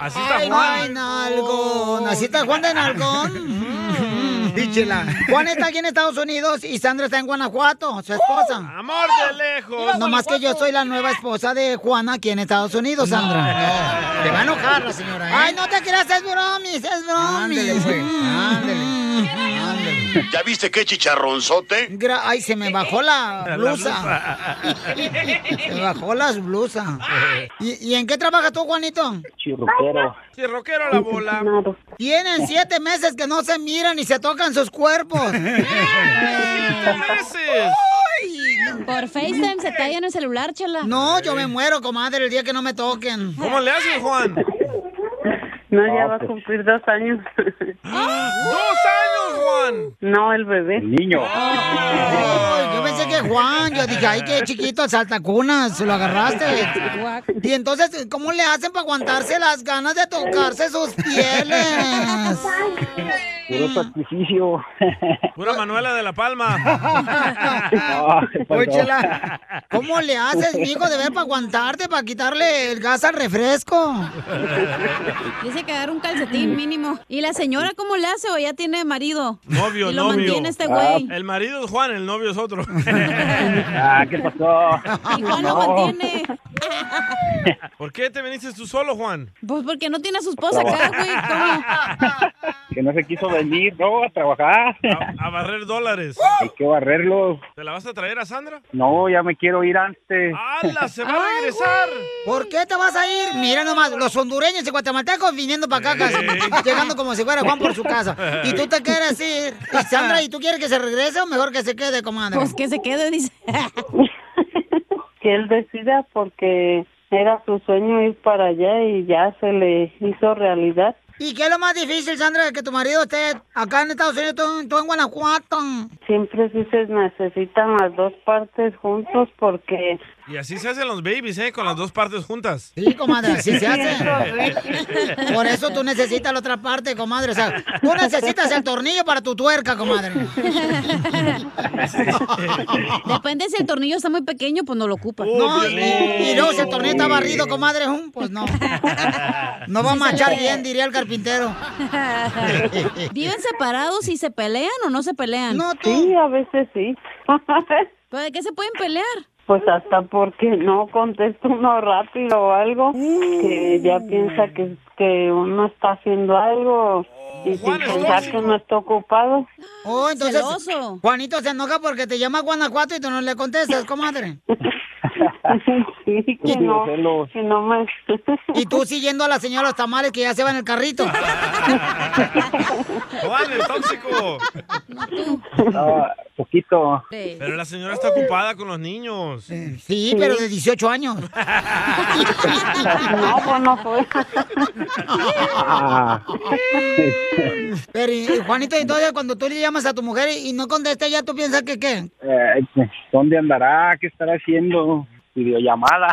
Así está Ay, Juan. Ay, nalgón. Así está Juan de nalgón. [laughs] Díchela. Juan está aquí en Estados Unidos y Sandra está en Guanajuato, su esposa. Amor de lejos. No más que yo soy la nueva esposa de Juana aquí en Estados Unidos, Sandra. Te va a enojar la señora, ¿eh? Ay, no te creas, es bromis, es bromis. Ándele, pues, ándele. ¿Ya viste qué chicharronzote? Gra- Ay, se me bajó la La blusa. [laughs] Se me bajó la blusa. ¿Y, y en qué trabajas tú, Juanito? Chirroquero. Chirroquero la bola. Tienen siete meses que no se miran y se tocan sus cuerpos. [laughs] meses! Por FaceTime se tallan el celular, chela. No, yo me muero, comadre, el día que no me toquen. ¿Cómo le hacen, Juan? No, ya va a cumplir dos años. [gasps] ¡Dos años, Juan! No, el bebé. El niño. Yo pensé que Juan, yo dije, ay, qué chiquito, el saltacunas, se lo agarraste. Y entonces, ¿cómo le hacen para aguantarse las ganas de tocarse sus [laughs] pieles? Puro sacrificio. Pura Manuela de la Palma. [laughs] Oye, Chela, ¿cómo le haces, mijo, de ver para aguantarte, para quitarle el gas al refresco? Dice que agarra un calcetín mínimo. ¿Y la señora cómo le hace o ya tiene marido? Novio, y lo novio. mantiene este güey. El marido es Juan, el novio es otro. [laughs] Ah, ¿qué pasó? Y Juan lo No. mantiene. ¿Por qué te viniste tú solo, Juan? Pues porque no tiene a su esposa acá, güey. ¿Cómo? Que no se quiso venir, no, a trabajar. A barrer dólares. [laughs] Hay que barrerlos. ¿Te la vas a traer a Sandra? No, ya me quiero ir antes. ¡Hala! ¡Se va a regresar! ¿Por qué te vas a ir? Mira nomás, los hondureños y guatemaltecos viniendo para acá, casi, llegando como si fuera Juan por su casa. Y tú te quieres ir. Y Sandra, ¿y tú quieres que se regrese o mejor que se quede, comadre? Pues que se quede, dice. [laughs] que él decida porque era su sueño ir para allá y ya se le hizo realidad. ¿Y qué es lo más difícil, Sandra, que tu marido esté acá en Estados Unidos, tú, tú en Guanajuato? Siempre se necesitan las dos partes juntos porque Y así se hacen los babies, ¿eh? Con las dos partes juntas. Sí, comadre, así se hace. [laughs] Por eso tú necesitas la otra parte, comadre. O sea, tú necesitas el tornillo para tu tuerca, comadre. [laughs] Depende si el tornillo está muy pequeño, pues no lo ocupa. No, y, y luego si el tornillo está barrido, comadre, pues no. No va a machar bien, diría el carpintero. [laughs] ¿Viven separados y se pelean o no se pelean? No, Sí, a veces sí. ¿Pero de qué se pueden pelear? Pues hasta porque no contesta uno rápido o algo, que ya piensa que, que uno está haciendo algo y sin pensar que uno está ocupado. Oh, entonces, Celoso. Juanito se enoja porque te llama Guanajuato y tú no le contestas, comadre. [laughs] Sí, que no, que no me... Y tú siguiendo a la señora los tamales que ya se va en el carrito. [laughs] Juan, el tóxico. Poquito. Pero la señora está ocupada con los niños. Sí, pero de 18 años. No, pues no fue. [laughs] Ah. Pero, y- y, Juanito, entonces cuando tú le llamas a tu mujer y no contesta, ya tú piensas que qué. Eh, ¿Dónde andará? ¿Qué estará haciendo? Videollamada.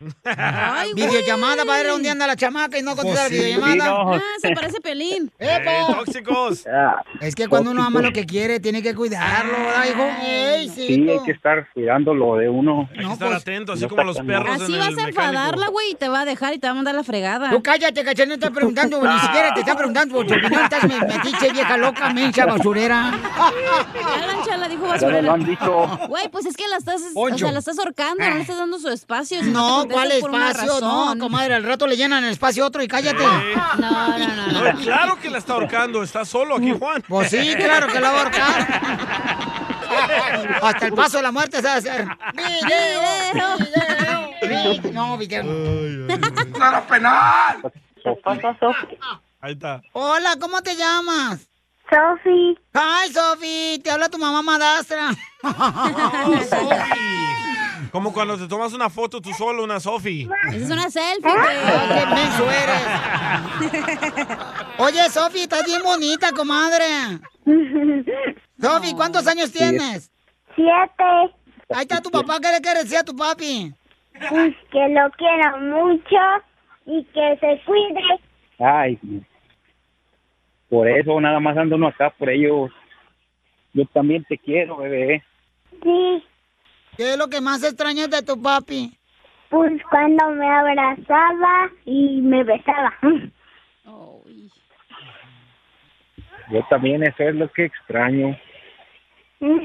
[laughs] videollamada, padre, un día anda la chamaca y no contesta la Pues sí. videollamada. Sí, no. Ah, se parece Pelín. [laughs] ¡Epa! tóxicos. [laughs] Es que cuando uno ama lo que quiere, tiene que cuidarlo, ¿verdad, hijo? ¡Ey, Sí, sí! hay que estar cuidándolo de uno. Hay que estar pues, atento, así no como está los perros Así en vas el a enfadarla, güey, y te va a dejar y te va a mandar la fregada. Tú cállate, cachón, no estás preguntando, ni siquiera te están preguntando por tu opinión. Estás me- metiche, vieja loca, mencha, basurera. Ya la dijo Ya me lo basurera. han dicho. Güey, pues es que la estás, o sea, la estás ahorcando, no le estás dando su espacio. si No, ¿cuál espacio? No, comadre, al rato le llenan el espacio a otro y cállate. No, no, no. No, claro que la está ahorcando. Está solo aquí, Juan. Pues sí, claro que la va a ahorcar. Hasta el paso de la muerte se va a hacer. Video, video, video. No, video. ¡No era penal! Ahí está. Hola, ¿cómo te llamas? Sofi. Ay, Sofi, te habla tu mamá madastra. Oh, Sofi. Como cuando te tomas una foto tú solo, una Sofi. Esa es una selfie, Oh, qué eres. Oye, Sofi, estás bien bonita, comadre. Sofi, ¿cuántos años tienes? Siete. Ahí está tu papá, ¿qué le quieres decir a tu papi? Pues que lo quiero mucho y que se cuide. Ay, por eso nada más ando uno acá, por ellos. Yo también te quiero, bebé. Sí, ¿Qué es lo que más extrañas de tu papi? pues cuando me abrazaba y me besaba. Yo también, eso es lo que extraño. Mm,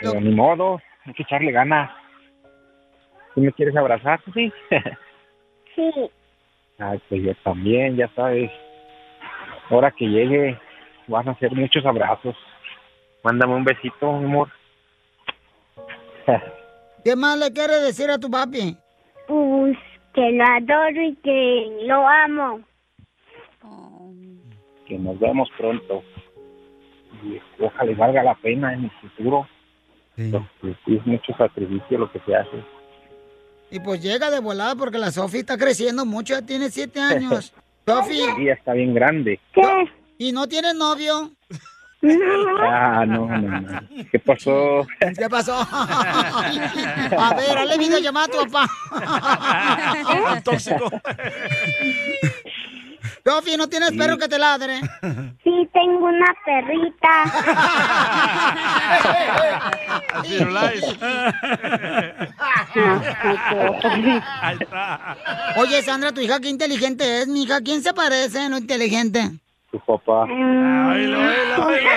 Pero ni modo, hay que echarle ganas. ¿Tú me quieres abrazar? Sí. [laughs] Sí, Ay, pues yo también, ya sabes. Ahora que llegue, van a hacer muchos abrazos. Mándame un besito, mi amor. [laughs] ¿Qué más le quieres decir a tu papi? pues que lo adoro y que lo amo. Que nos vemos pronto. Y ojalá valga la pena en el futuro. Porque sí es mucho sacrificio lo que se hace. Y pues llega de volada porque la Sofi está creciendo mucho, ya tiene siete [laughs] años. Sofi, Sí, ya está bien grande. ¿Qué? ¿y no tienes novio? Ah, no, no, no. ¿Qué pasó? [laughs] ¿Qué pasó? A ver, hazle videollamada a tu papá. [laughs] Tóxico. Sofi, ¿no tienes Sí. perro que te ladre? Sí, tengo una perrita. [laughs] Oye, Sandra, tu hija qué inteligente es, mija. ¿Quién se parece, no inteligente? Tu papá. Oílo, oílo, oílo.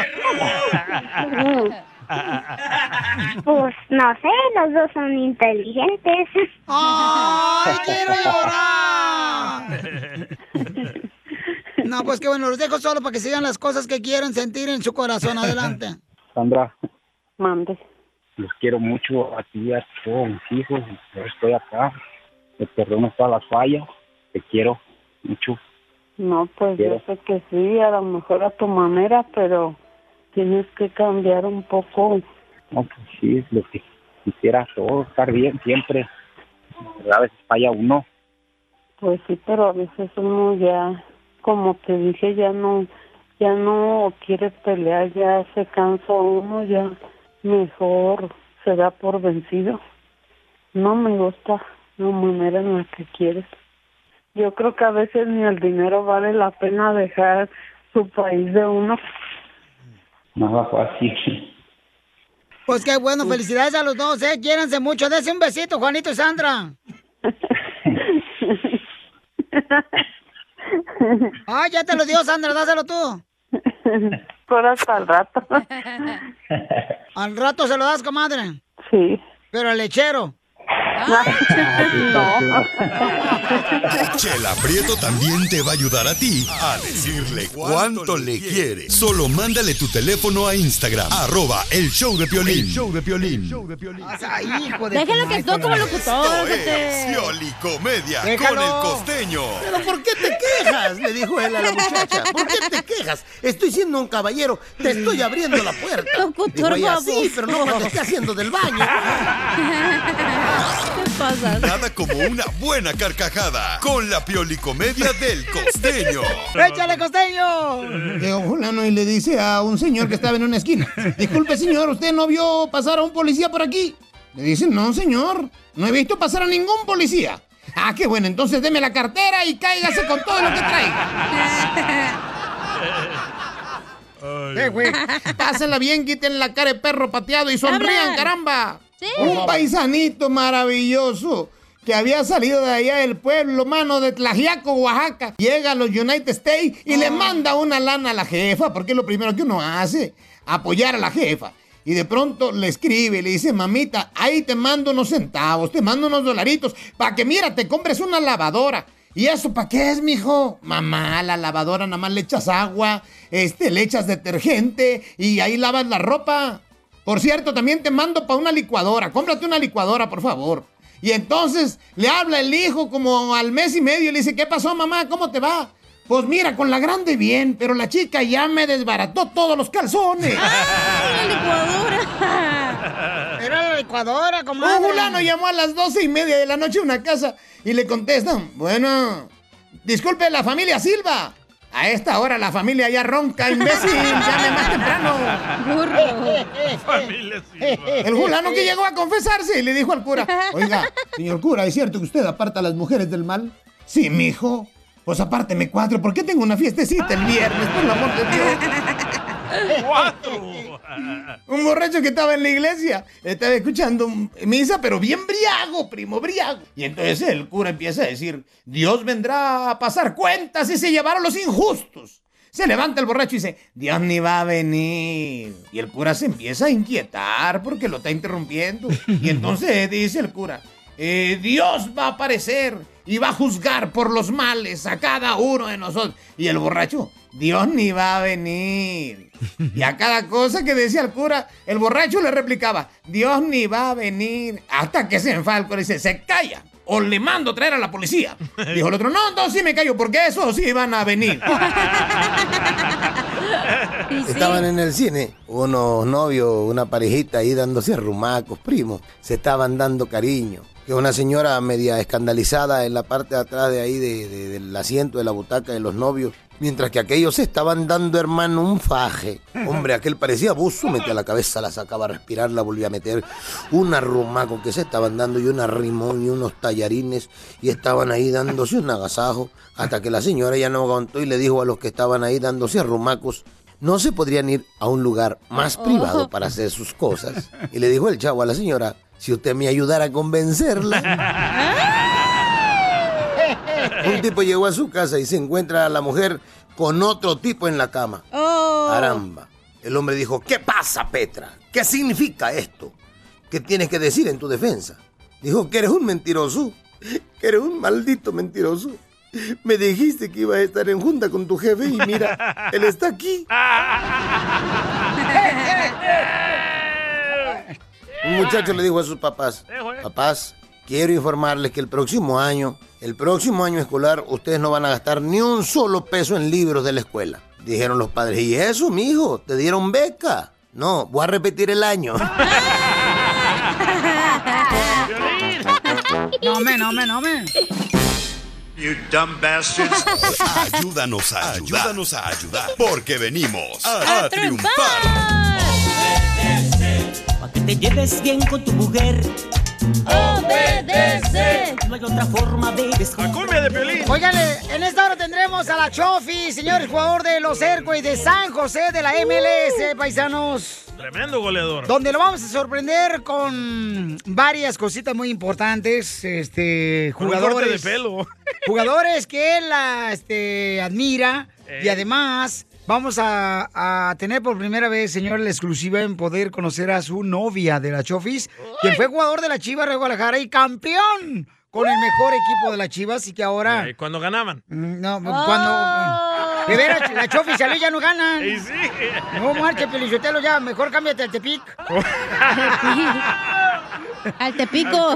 Pues no sé, los dos son inteligentes. ¡Ay, quiero llorar! No, pues que bueno, los dejo solo para que sigan las cosas que quieren sentir en su corazón. Adelante. Sandra, Mande. los quiero mucho a ti a todos mis hijos. Yo estoy acá. Te perdono todas las fallas. Te quiero mucho. No, pues yo sé que sí, a lo mejor a tu manera, pero tienes que cambiar un poco. No, pues sí, es lo que quisiera todo, estar bien siempre. Pero a veces falla uno. Pues sí, pero a veces uno ya, como te dije, ya no, ya no quiere pelear, ya se cansa uno, ya mejor se da por vencido. No me gusta la manera en la que quieres. Yo creo que a veces ni el dinero vale la pena dejar su país de uno. Nada fácil. Pues qué bueno, felicidades a los dos, ¿eh? Quiéranse mucho. Dese un besito, Juanito y Sandra. [laughs] Ah, ya te lo dio, Sandra, dáselo tú. Por hasta el rato. Al rato se lo das, comadre. Sí. Pero al lechero. [laughs] Chela Prieto también te va a ayudar a ti a decirle cuánto le quiere. Solo mándale tu teléfono a Instagram, arroba el show de Piolín. El show de Piolín. Déjalo que estuvo como locutor. Pioli Comedia con el costeño. ¿Pero por qué te quejas? Le dijo él a la muchacha. ¿Por qué te quejas? Estoy siendo un caballero. Te estoy abriendo la puerta. Locutor Dijo ella, sí, pero no cuando esté haciendo del baño. [laughs] ¿Qué pasa? Nada como una buena carcajada con la Pioli Comedia del costeño. [laughs] ¡Échale, costeño! Llegó fulano y le dice a un señor que estaba en una esquina. Disculpe, señor, ¿usted no vio pasar a un policía por aquí? Le dice, no, señor. No he visto pasar a ningún policía. Ah, qué bueno, entonces deme la cartera y cáigase con todo lo que traiga. ¿Qué, güey? Pásenla bien, quiten la cara de perro pateado y sonrían, caramba. Sí. Un paisanito maravilloso que había salido de allá del pueblo, mano de Tlajiaco, Oaxaca. Llega a los United States y le manda una lana a la jefa, porque es lo primero que uno hace, apoyar a la jefa. Y de pronto le escribe, le dice, mamita, ahí te mando unos centavos, te mando unos dolaritos, para que mira, te compres una lavadora. ¿Y eso para qué es, mijo? Mamá, la lavadora nada más le echas agua, este, le echas detergente y ahí lavas la ropa. Por cierto, también te mando para una licuadora. Cómprate una licuadora, por favor. Y entonces le habla el hijo como al mes y medio y le dice, ¿qué pasó, mamá? ¿Cómo te va? Pues mira, con la grande bien, pero la chica ya me desbarató todos los calzones. [laughs] ¡Ay, la licuadora! [laughs] Era la licuadora, Un comadre. fulano llamó a las doce y media de la noche a una casa y le contestan, bueno, disculpe la familia Silva. A esta hora la familia ya ronca, imbécil, [laughs] llame más temprano. Familia Silva. El fulano que llegó a confesarse y le dijo al cura, [laughs] oiga, señor cura, ¿es cierto que usted aparta a las mujeres del mal? Sí, mijo. Pues apárteme cuatro, porque tengo una fiestecita el viernes, por el amor de Dios. ¡Cuatro! [laughs] Un borracho que estaba en la iglesia, estaba escuchando misa, pero bien briago, primo, briago. Y entonces el cura empieza a decir, Dios vendrá a pasar cuentas y se llevará los injustos. Se levanta el borracho y dice, Dios ni va a venir. Y el cura se empieza a inquietar porque lo está interrumpiendo. Y entonces dice el cura, "Eh, Dios va a aparecer y va a juzgar por los males a cada uno de nosotros. Y el borracho, Dios ni va a venir. Y a cada cosa que decía el cura, el borracho le replicaba, Dios ni va a venir. Hasta que se enfada el cura y dice, se calla. O le mando traer a la policía. [laughs] Dijo el otro, no, entonces sí me callo, porque esos sí van a venir. [laughs] Estaban en el cine, unos novios, una parejita ahí dándose rumacos, primos, se estaban dando cariño. Que una señora media escandalizada en la parte de atrás de ahí de- de- del asiento de la butaca de los novios Mientras que aquellos se estaban dando, hermano, un faje. Hombre, aquel parecía buzo, metía la cabeza, la sacaba a respirar, la volvía a meter. Un arrumaco que se estaban dando y un arrimón y unos tallarines. Y estaban ahí dándose un agasajo. Hasta que la señora ya no aguantó y le dijo a los que estaban ahí dándose arrumacos, no se podrían ir a un lugar más privado para hacer sus cosas. Y le dijo el chavo a la señora, si usted me ayudara a convencerla. [laughs] Un tipo llegó a su casa y se encuentra a la mujer con otro tipo en la cama. Caramba. El hombre dijo, ¿qué pasa, Petra? ¿Qué significa esto? ¿Qué tienes que decir en tu defensa? Dijo que eres un mentiroso, que eres un maldito mentiroso. Me dijiste que ibas a estar en junta con tu jefe y mira, él está aquí. [laughs] Un muchacho le dijo a sus papás, papás, quiero informarles que el próximo año, el próximo año escolar, ustedes no van a gastar ni un solo peso en libros de la escuela. Dijeron los padres, ¿y eso, mijo? ¿Te dieron beca? No, voy a repetir el año. [laughs] No me, no me, no me. You dumb bastards. Ayúdanos a ayudar. Ayúdanos a ayudar. Porque venimos a, a triunfar. Te lleves bien con tu mujer. Obedece. No hay otra forma de cumbia de Piolín. Óigale, en esta hora tendremos a la Chofi, señores, jugador de los Airways de San José de la MLS, paisanos. Tremendo goleador. Donde lo vamos a sorprender con varias cositas muy importantes. Este, Con un corte jugadores. de pelo. Jugadores que él este, admira. Y además, vamos a, a tener por primera vez, señor, la exclusiva en poder conocer a su novia de la Chofis, quien fue jugador de la Chivas de Guadalajara y campeón con el mejor equipo de la Chivas y que ahora. Eh, Cuando ganaban. No, cuando. De veras, la Chofi y ya no gana. Y sí. No marche, Pelichotelo, ya. Mejor cámbiate al Tepic. [laughs] Al Tepico.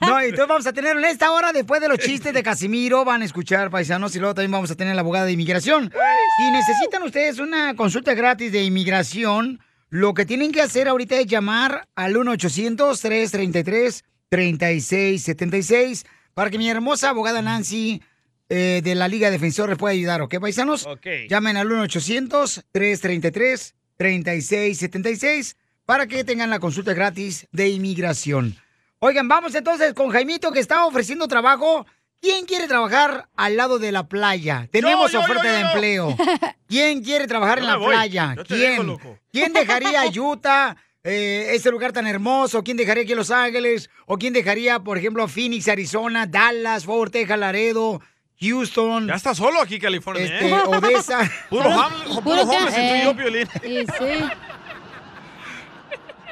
No, y entonces vamos a tener en esta hora, después de los chistes de Casimiro, van a escuchar paisanos y luego también vamos a tener la abogada de inmigración. Si necesitan ustedes una consulta gratis de inmigración, lo que tienen que hacer ahorita es llamar al 1-800-333-3676 para que mi hermosa abogada Nancy eh, de la Liga de Defensores pueda ayudar, ¿ok, paisanos? Ok. Llamen al 1-800-333-3676 para que tengan la consulta gratis de inmigración. Oigan, vamos entonces con Jaimito que está ofreciendo trabajo. ¿Quién quiere trabajar al lado de la playa? Tenemos yo, oferta yo, de empleo. [laughs] ¿Quién quiere trabajar en la voy. playa? ¿Quién? dejo, loco. ¿Quién dejaría [laughs] Utah, eh, ese lugar tan hermoso? ¿Quién dejaría aquí Los Ángeles? ¿O quién dejaría, por ejemplo, Phoenix, Arizona, Dallas, Fort Texas, Laredo, Houston? Ya está solo aquí, California, Este, ¿eh? Odessa. [laughs] Puro, puro homeless entre tú y yo, Piolín. Y sí.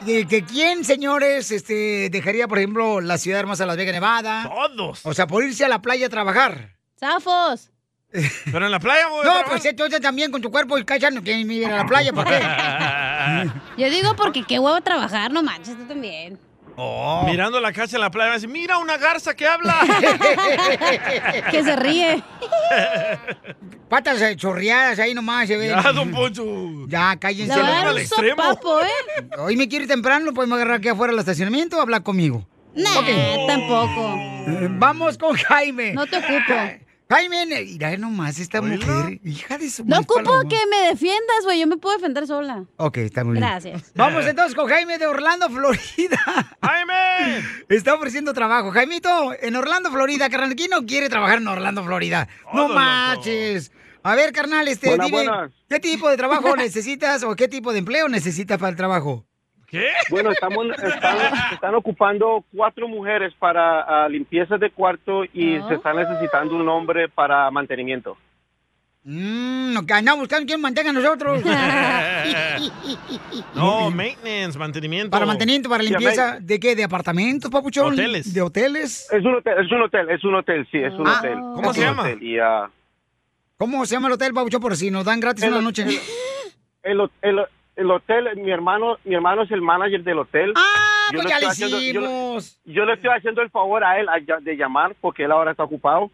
[laughs] ¿Que, que quién, señores, este, dejaría, por ejemplo, la ciudad hermosa de Las Vegas, Nevada? Todos. O sea, por irse a la playa a trabajar. ¡Zafos! [laughs] Pero en la playa, güey. No, pues entonces también con tu cuerpo y cachando que ir a la playa, ¿para qué? Yo digo porque qué huevo trabajar, no manches, tú también. Oh. Mirando la casa en la playa, me dice, mira una garza que habla. [laughs] Que se ríe. [laughs] Patas chorreadas ahí nomás se ven. Ya, don Poncho. Ya, cállense. Al extremo. sopapo, ¿eh? [laughs] Hoy me quiere ir temprano, podemos agarrar aquí afuera del estacionamiento o hablar conmigo. Nah, Ok. tampoco. Eh, Vamos con Jaime. No te ocupo. Jaime, mira nomás esta mujer, hija de su No ocupo paloma. que me defiendas, güey. Yo me puedo defender sola. Ok, está muy bien. Gracias. Vamos entonces con Jaime de Orlando, Florida. [laughs] ¡Jaime! Está ofreciendo trabajo. Jaimito, en Orlando, Florida, carnal. ¿Quién no quiere trabajar en Orlando, Florida? no Todo, manches. A ver, carnal, este, Buenas, dime, buenas. ¿qué tipo de trabajo [laughs] necesitas o qué tipo de empleo necesitas para el trabajo? ¿Qué? Bueno, estamos, están, están ocupando cuatro mujeres para ah, limpieza de cuarto y Ah. se está necesitando un hombre para mantenimiento. Mmm, no, que andamos buscando quién mantenga a nosotros. [laughs] No, maintenance, mantenimiento. para mantenimiento, para limpieza, ¿de qué? ¿De apartamentos, papuchón? Hoteles. ¿De hoteles? Es un hotel, es un hotel, es un hotel, sí, es un Ah, hotel. ¿cómo Es se llama? hotel. Y, ¿Cómo se llama el hotel, papuchón? Por si nos dan gratis El- una noche. [laughs] el, ho- el- el hotel, mi hermano, mi hermano es el manager del hotel. Ah, Yo pues le ya le estoy haciendo- yo le- hicimos. Yo le estoy haciendo el favor a él a de llamar porque él ahora está ocupado.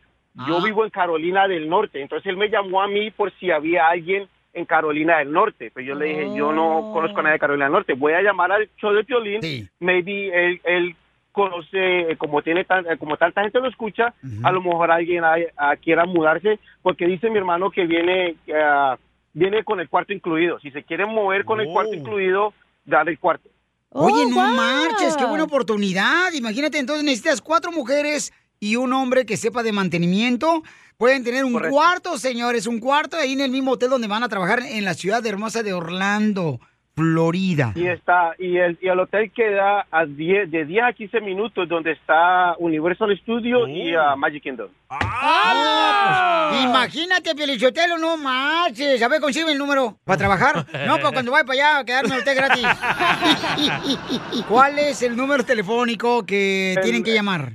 Yo Ah. vivo en Carolina del Norte, entonces él me llamó a mí por si había alguien en Carolina del Norte. Pues yo le dije, yo no conozco a nadie de Carolina del Norte. Voy a llamar al show de Piolín. Sí. Maybe él, él conoce, eh, como tiene tan- eh, como tanta gente lo escucha, a lo mejor alguien ah, quiera mudarse, porque dice mi hermano que viene, ah, viene con el cuarto incluido. Si se quiere mover con el cuarto incluido, dale el cuarto. Oye, Oh, no marches, qué buena oportunidad. Imagínate, entonces necesitas cuatro mujeres y un hombre que sepa de mantenimiento. Pueden tener un Correcto. cuarto, señores, un cuarto ahí en el mismo hotel donde van a trabajar en la ciudad hermosa de Orlando, Florida. Y está y el, y el hotel queda a 10, de 10 a 15 minutos donde está Universal Studio y ah, Magic Kingdom. Ah, pues, imagínate, Pielichotelo, no marches. A ver, consigue el número para trabajar. No, para cuando vaya para allá, quedarme a usted gratis. [laughs] ¿Cuál es el número telefónico que El- tienen que llamar?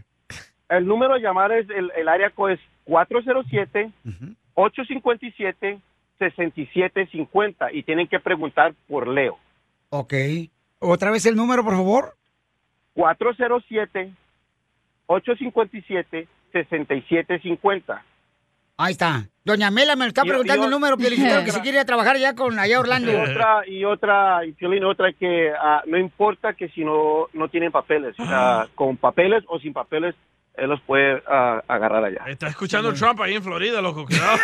El número a llamar es el, el área code es 407 857 6750 y tienen que preguntar por Leo. Ok. ¿Otra vez el número, por favor? 407 857 6750. Ahí está. Doña Mela me lo está Y- preguntando y el número, Pielichotelo, que [laughs] se quiere ir a trabajar ya con allá Orlando. Y otra, y otra, y Piolín, otra que ah, no importa que si no, no tienen papeles, ah, con papeles o sin papeles, él los puede ah, agarrar allá. Está escuchando Trump ahí en Florida, loco. Cuidado.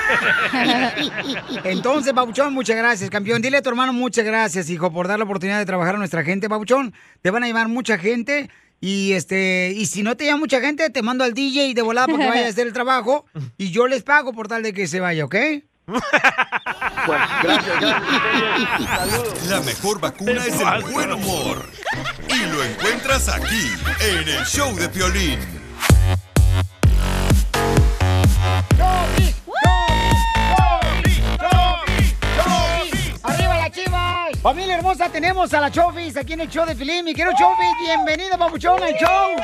[laughs] Entonces, Babuchón, muchas gracias, campeón. Dile a tu hermano muchas gracias, hijo, por dar la oportunidad de trabajar a nuestra gente, Babuchón. Te van a llevar mucha gente. Y este, y si no te llama mucha gente, te mando al DJ de volada para que vaya a hacer el trabajo. Y yo les pago por tal de que se vaya, ¿ok? [laughs] La mejor vacuna es el buen humor. Y lo encuentras aquí, en el show de Piolín. Familia hermosa, tenemos a la Chofis aquí en el show de Filín. Mi querido Chofis, bienvenido, papuchón, al show.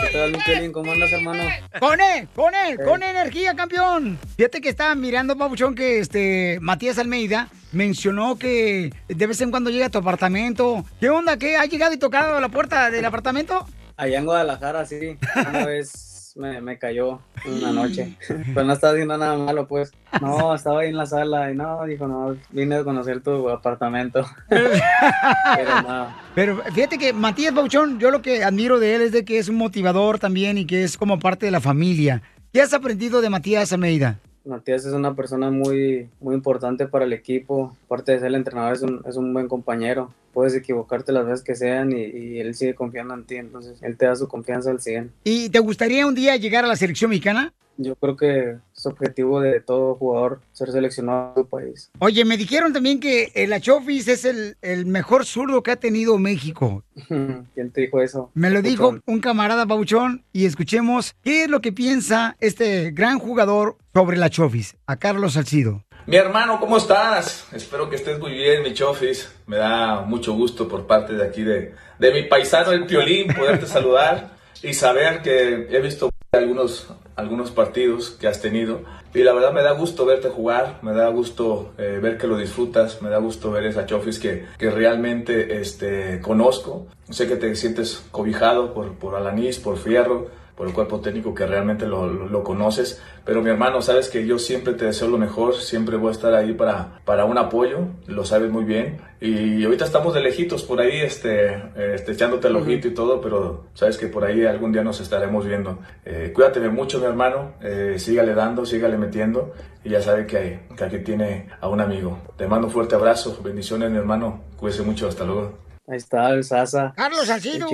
¿Qué tal? ¿Cómo andas, hermano? Con él, con él, con energía, campeón. Fíjate que estaba mirando, Pabuchón, que este Matías Almeida mencionó que de vez en cuando llega a tu apartamento. ¿Qué onda? ¿Qué? ¿Ha llegado y tocado la puerta del apartamento? Allá en Guadalajara, sí. Una [laughs] vez me, me cayó una noche. [laughs] [laughs] Pues no estaba haciendo nada malo, pues. No, estaba ahí en la sala y no, dijo, no, vine a conocer tu apartamento. [laughs] Pero no. Pero fíjate que Matías Pabuchón, yo lo que admiro de él es de que es un motivador también y que es como parte de la familia. ¿Qué has aprendido de Matías Almeida? Matías es una persona muy, muy importante para el equipo. Aparte de ser el entrenador, es un, es un buen compañero. Puedes equivocarte las veces que sean y, y él sigue confiando en ti. Entonces, él te da su confianza al 100. ¿Y te gustaría un día llegar a la selección mexicana? Yo creo que es objetivo de todo jugador ser seleccionado en su país. Oye, me dijeron también que el Achofis es el, el mejor zurdo que ha tenido México. [laughs] ¿Quién te dijo eso? Me lo dijo un camarada Pauchón y escuchemos qué es lo que piensa este gran jugador sobre la Chofis, a Carlos Salcido. Mi hermano, ¿cómo estás? Espero que estés muy bien, mi chofis. Me da mucho gusto por parte de aquí de, de mi paisano el Piolín poderte [laughs] saludar y saber que he visto algunos, algunos partidos que has tenido y la verdad me da gusto verte jugar, me da gusto eh, ver que lo disfrutas, me da gusto ver esa chofis que, que realmente este, conozco. Sé que te sientes cobijado por, por Alanis, por Fierro, por el cuerpo técnico que realmente lo, lo, lo conoces. Pero mi hermano, sabes que yo siempre te deseo lo mejor, siempre voy a estar ahí para, para un apoyo, lo sabes muy bien. Y ahorita estamos de lejitos por ahí, este, este, echándote el ojito y todo, pero sabes que por ahí algún día nos estaremos viendo. Eh, cuídate de mucho, mi hermano, eh, sígale dando, sígale metiendo y ya sabe que, que aquí tiene a un amigo. Te mando un fuerte abrazo, bendiciones, mi hermano, cuídese mucho, hasta luego. Ahí está el Sasa. Carlos Salcido.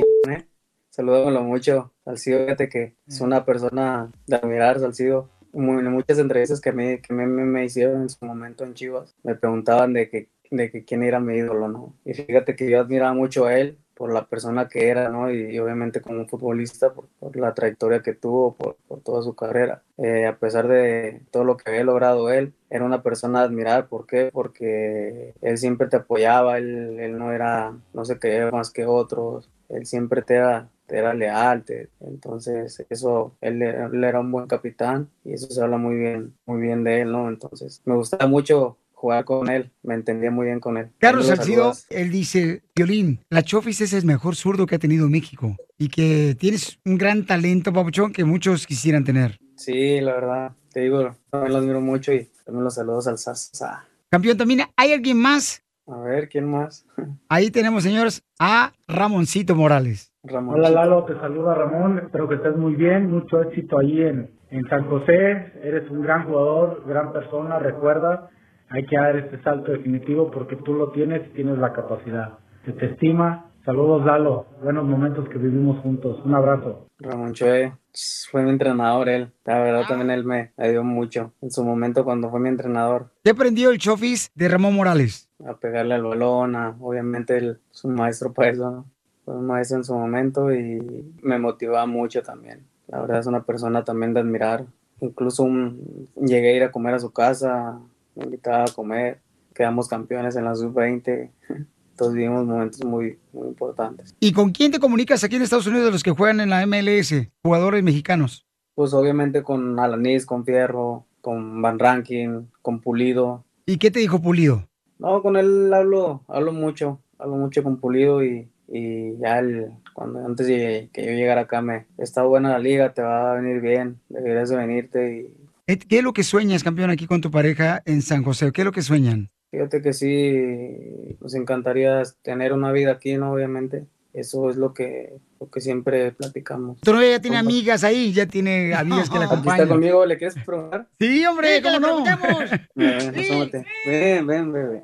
Saludámoslo mucho. Salcido, fíjate que es una persona de admirar, Salcido. Muchas entrevistas que, me, que me, me- hicieron en su momento en Chivas, me preguntaban de que, de que quién era mi ídolo, ¿no? Y fíjate que yo admiraba mucho a él por la persona que era, ¿no? Y, y obviamente como un futbolista, por, por la trayectoria que tuvo, por, por toda su carrera. Eh, a pesar de todo lo que había logrado él, era una persona a admirar. ¿Por qué? Porque él siempre te apoyaba, él, él no era, no se creía más que otros, él siempre te era, era leal, te- entonces eso, él, era- él era un buen capitán y eso se habla muy bien, muy bien de él, ¿no? Entonces me gustaba mucho jugar con él, me entendía muy bien con él. Carlos Salcido, él dice, Violín, la Chofis es el mejor zurdo que ha tenido México y que tienes un gran talento, Papuchón, que muchos quisieran tener. Sí, la verdad, te digo, también lo admiro mucho y también los saludos al Sasa. Campeón, también hay alguien más A ver, ¿quién más? Ahí tenemos, señores, a Ramoncito Morales. Hola Lalo, te saluda Ramón, espero que estés muy bien, mucho éxito ahí en, en San José, eres un gran jugador, gran persona, recuerda, hay que dar este salto definitivo porque tú lo tienes y tienes la capacidad. Se te estima, saludos Lalo, buenos momentos que vivimos juntos, un abrazo. Ramón Chue fue mi entrenador él. La verdad también él me ayudó mucho en su momento cuando fue mi entrenador. ¿Qué aprendió el Chofis de Ramón Morales? A pegarle al balón, a- obviamente él es un maestro para eso, ¿no? Fue un maestro en su momento y me motivaba mucho también. La verdad es una persona también de admirar. Incluso un- llegué a ir a comer a su casa, me invitaba a comer, quedamos campeones en la sub-20. Entonces vivimos momentos muy, muy importantes. ¿Y con quién te comunicas aquí en Estados Unidos de los que juegan en la MLS, jugadores mexicanos? Pues obviamente con Alanis, con Fierro, con Van Rankin, con Pulido. ¿Y qué te dijo Pulido? No, con él hablo, hablo mucho, hablo mucho con Pulido y, y ya él, cuando antes de que yo llegara acá me está buena la liga, te va a venir bien, deberías de venirte y ¿Qué es lo que sueñas, campeón, aquí con tu pareja en San José? ¿Qué es lo que sueñan? Fíjate que sí, nos encantaría tener una vida aquí, ¿no? Obviamente, eso es lo que, lo que siempre platicamos. Tu novia ya tiene amigas ahí, ya tiene [laughs] amigas que la Aquí acompañan. está conmigo, ¿le quieres preguntar? Sí, hombre, Sí, que ¿cómo no? [laughs] Ven, asómate. Ven, ven, bebé.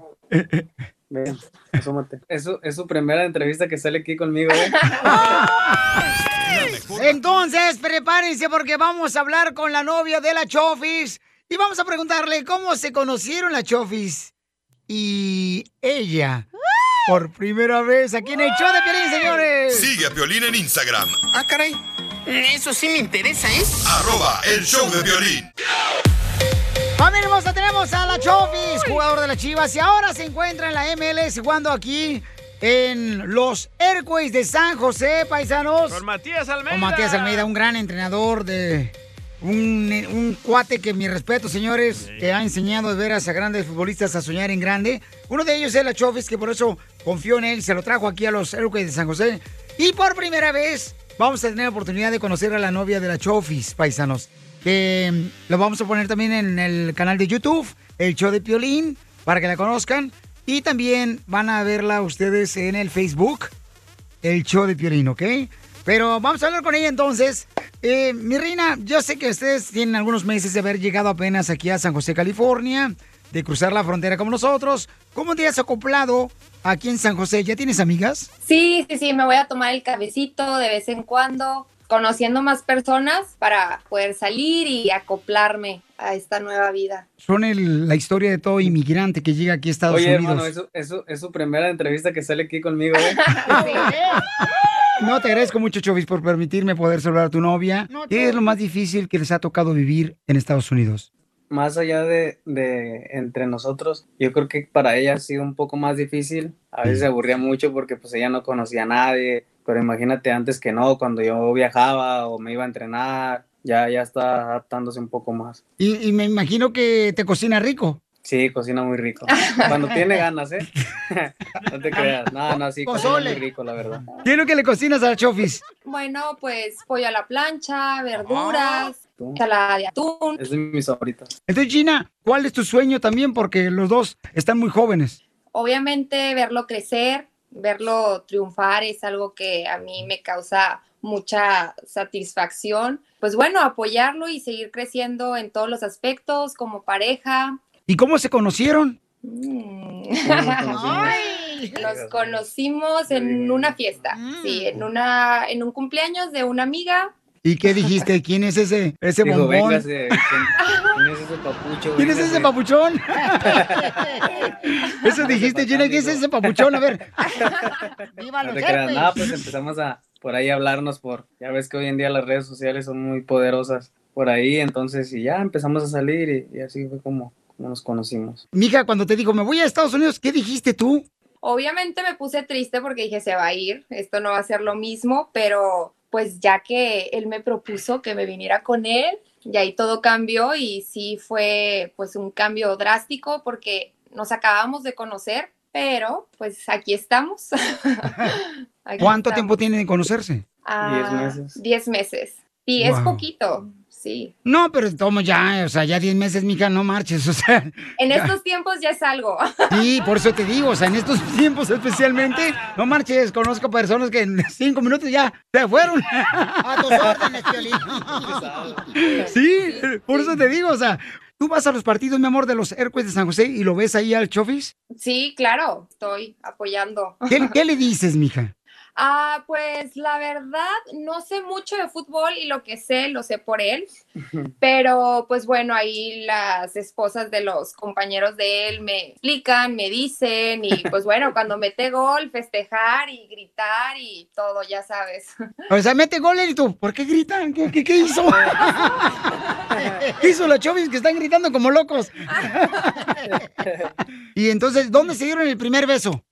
Ven, asómate. Es su, es su primera entrevista que sale aquí conmigo, ¿eh? [laughs] Entonces, prepárense porque vamos a hablar con la novia de la Chofis y vamos a preguntarle cómo se conocieron la Chofis y ella por primera vez aquí en el show de Piolín, señores. Sigue a Piolín en Instagram, Ah, caray. Eso sí me interesa, ¿eh? arroba el show de violín. Familia hermosa, tenemos a la Chofis, jugador de las Chivas, y ahora se encuentra en la MLS jugando aquí en los Airways de San José, paisanos. Con Matías Almeida. Con Matías Almeida, un gran entrenador de un, un cuate que mi respeto, señores, que ha enseñado de veras a grandes futbolistas a soñar en grande. Uno de ellos es la Chofis, que por eso confió en él y se lo trajo aquí a los Airways de San José. Y por primera vez vamos a tener la oportunidad de conocer a la novia de la Chofis, paisanos. Que mm, lo vamos a poner también en el canal de YouTube, el show de Piolín, para que la conozcan. Y también van a verla ustedes en el Facebook, el show de Piolín, ¿ok? Pero vamos a hablar con ella entonces. Eh, mi reina, yo sé que ustedes tienen algunos meses de haber llegado apenas aquí a San José, California, de cruzar la frontera como nosotros. ¿Cómo te has acoplado aquí en San José? ¿Ya tienes amigas? Sí, sí, sí, me voy a tomar el cafecito de vez en cuando, conociendo más personas para poder salir y acoplarme a esta nueva vida. Son el- la historia de todo inmigrante que llega aquí a Estados Oye, Unidos. hermano, es su, es, su, es su primera entrevista que sale aquí conmigo, ¿eh? [laughs] [laughs] No, te agradezco mucho, Chovis, por permitirme poder saludar a tu novia. ¿Qué es lo más difícil que les ha tocado vivir en Estados Unidos? Más allá de, de entre nosotros, yo creo que para ella ha sido un poco más difícil. A veces se aburría mucho porque pues ella no conocía a nadie. Pero imagínate antes que no, cuando yo viajaba o me iba a entrenar, ya, ya está adaptándose un poco más. Y, y me imagino que te cocina rico. Sí, cocina muy rico. [laughs] Cuando tiene ganas, ¿eh? [laughs] no te creas. No, no, sí, cocina Pozole. muy rico, la verdad. ¿Qué es lo que le cocinas a la Chofis? Bueno, pues pollo a la plancha, verduras, ensalada de atún. Es de mis favoritas. Entonces, Gina, ¿cuál es tu sueño también? Porque los dos están muy jóvenes. Obviamente verlo crecer, verlo triunfar es algo que a mí me causa mucha satisfacción. Pues bueno, apoyarlo y seguir creciendo en todos los aspectos como pareja. ¿Y cómo se conocieron? [laughs] Nos conocimos en una fiesta, sí, en una en un cumpleaños de una amiga. ¿Y qué dijiste? [laughs] ¿Quién es ese, ese Dijo, bombón? véngase, ¿quién, [laughs] quién es ese papucho? ¿Quién es ese papuchón? Eso dijiste, Gina, ¿quién es ese papuchón? A ver. ¡Viva No los te creas, nada, pues empezamos a por ahí a hablarnos por, ya ves que hoy en día las redes sociales son muy poderosas por ahí, entonces y ya empezamos a salir y, y así fue como, como nos conocimos. Mija, cuando te dijo, me voy a Estados Unidos, ¿qué dijiste tú? Obviamente me puse triste porque dije, se va a ir, esto no va a ser lo mismo, pero pues ya que él me propuso que me viniera con él, y ahí todo cambió y sí fue pues un cambio drástico porque nos acabamos de conocer, pero pues aquí estamos. [laughs] Aquí ¿Cuánto estamos. tiempo tienen de conocerse? Ah, Diez meses. Diez meses. Y es poquito. Sí. No, pero tomo ya, o sea, ya 10 meses, mija, no marches, o sea. [laughs] En ya. estos tiempos ya es algo. [laughs] Sí, por eso te digo, o sea, en estos [laughs] tiempos especialmente, no marches, conozco personas que en cinco minutos ya se fueron. A tus órdenes, Piolín. Sí, por eso te digo, o sea, tú vas a los partidos, mi amor, de los Hércules de San José y lo ves ahí al Chofis. Sí, claro, estoy apoyando. ¿Qué, qué le dices, mija? Ah, pues la verdad, no sé mucho de fútbol y lo que sé, lo sé por él. Pero pues bueno, ahí las esposas de los compañeros de él me explican, me dicen y [laughs] pues bueno, cuando mete gol, festejar y gritar y todo, ya sabes. [laughs] O sea, mete gol y tú, ¿por qué gritan? ¿Qué, qué, qué hizo? [laughs] ¿Qué hizo la Chofis que están gritando como locos? y entonces, ¿dónde se dieron el primer beso?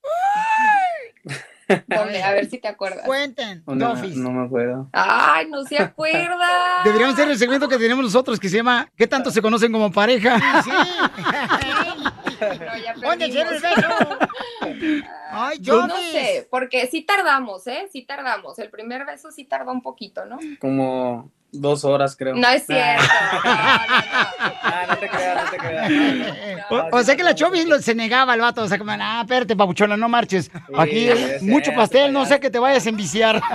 ¿Dónde? A ver si te acuerdas. Cuenten. No, no, no me acuerdo. Ay, no se acuerda. Deberíamos hacer el segmento que tenemos nosotros que se llama ¿Qué tanto se conocen como pareja? [laughs] No, ya ¿Dónde el beso? Ay, Yo yo no sé, porque sí tardamos, ¿eh? Sí tardamos. El primer beso sí tardó un poquito, ¿no? Como dos horas, creo. No es cierto. Ah, no te creas, no te creas. O, o sea que la Chofis lo- se negaba al vato, o sea, como, ah, espérate, papuchona, no marches. Aquí hay mucho pastel, no sé que te vayas a enviciar. [laughs]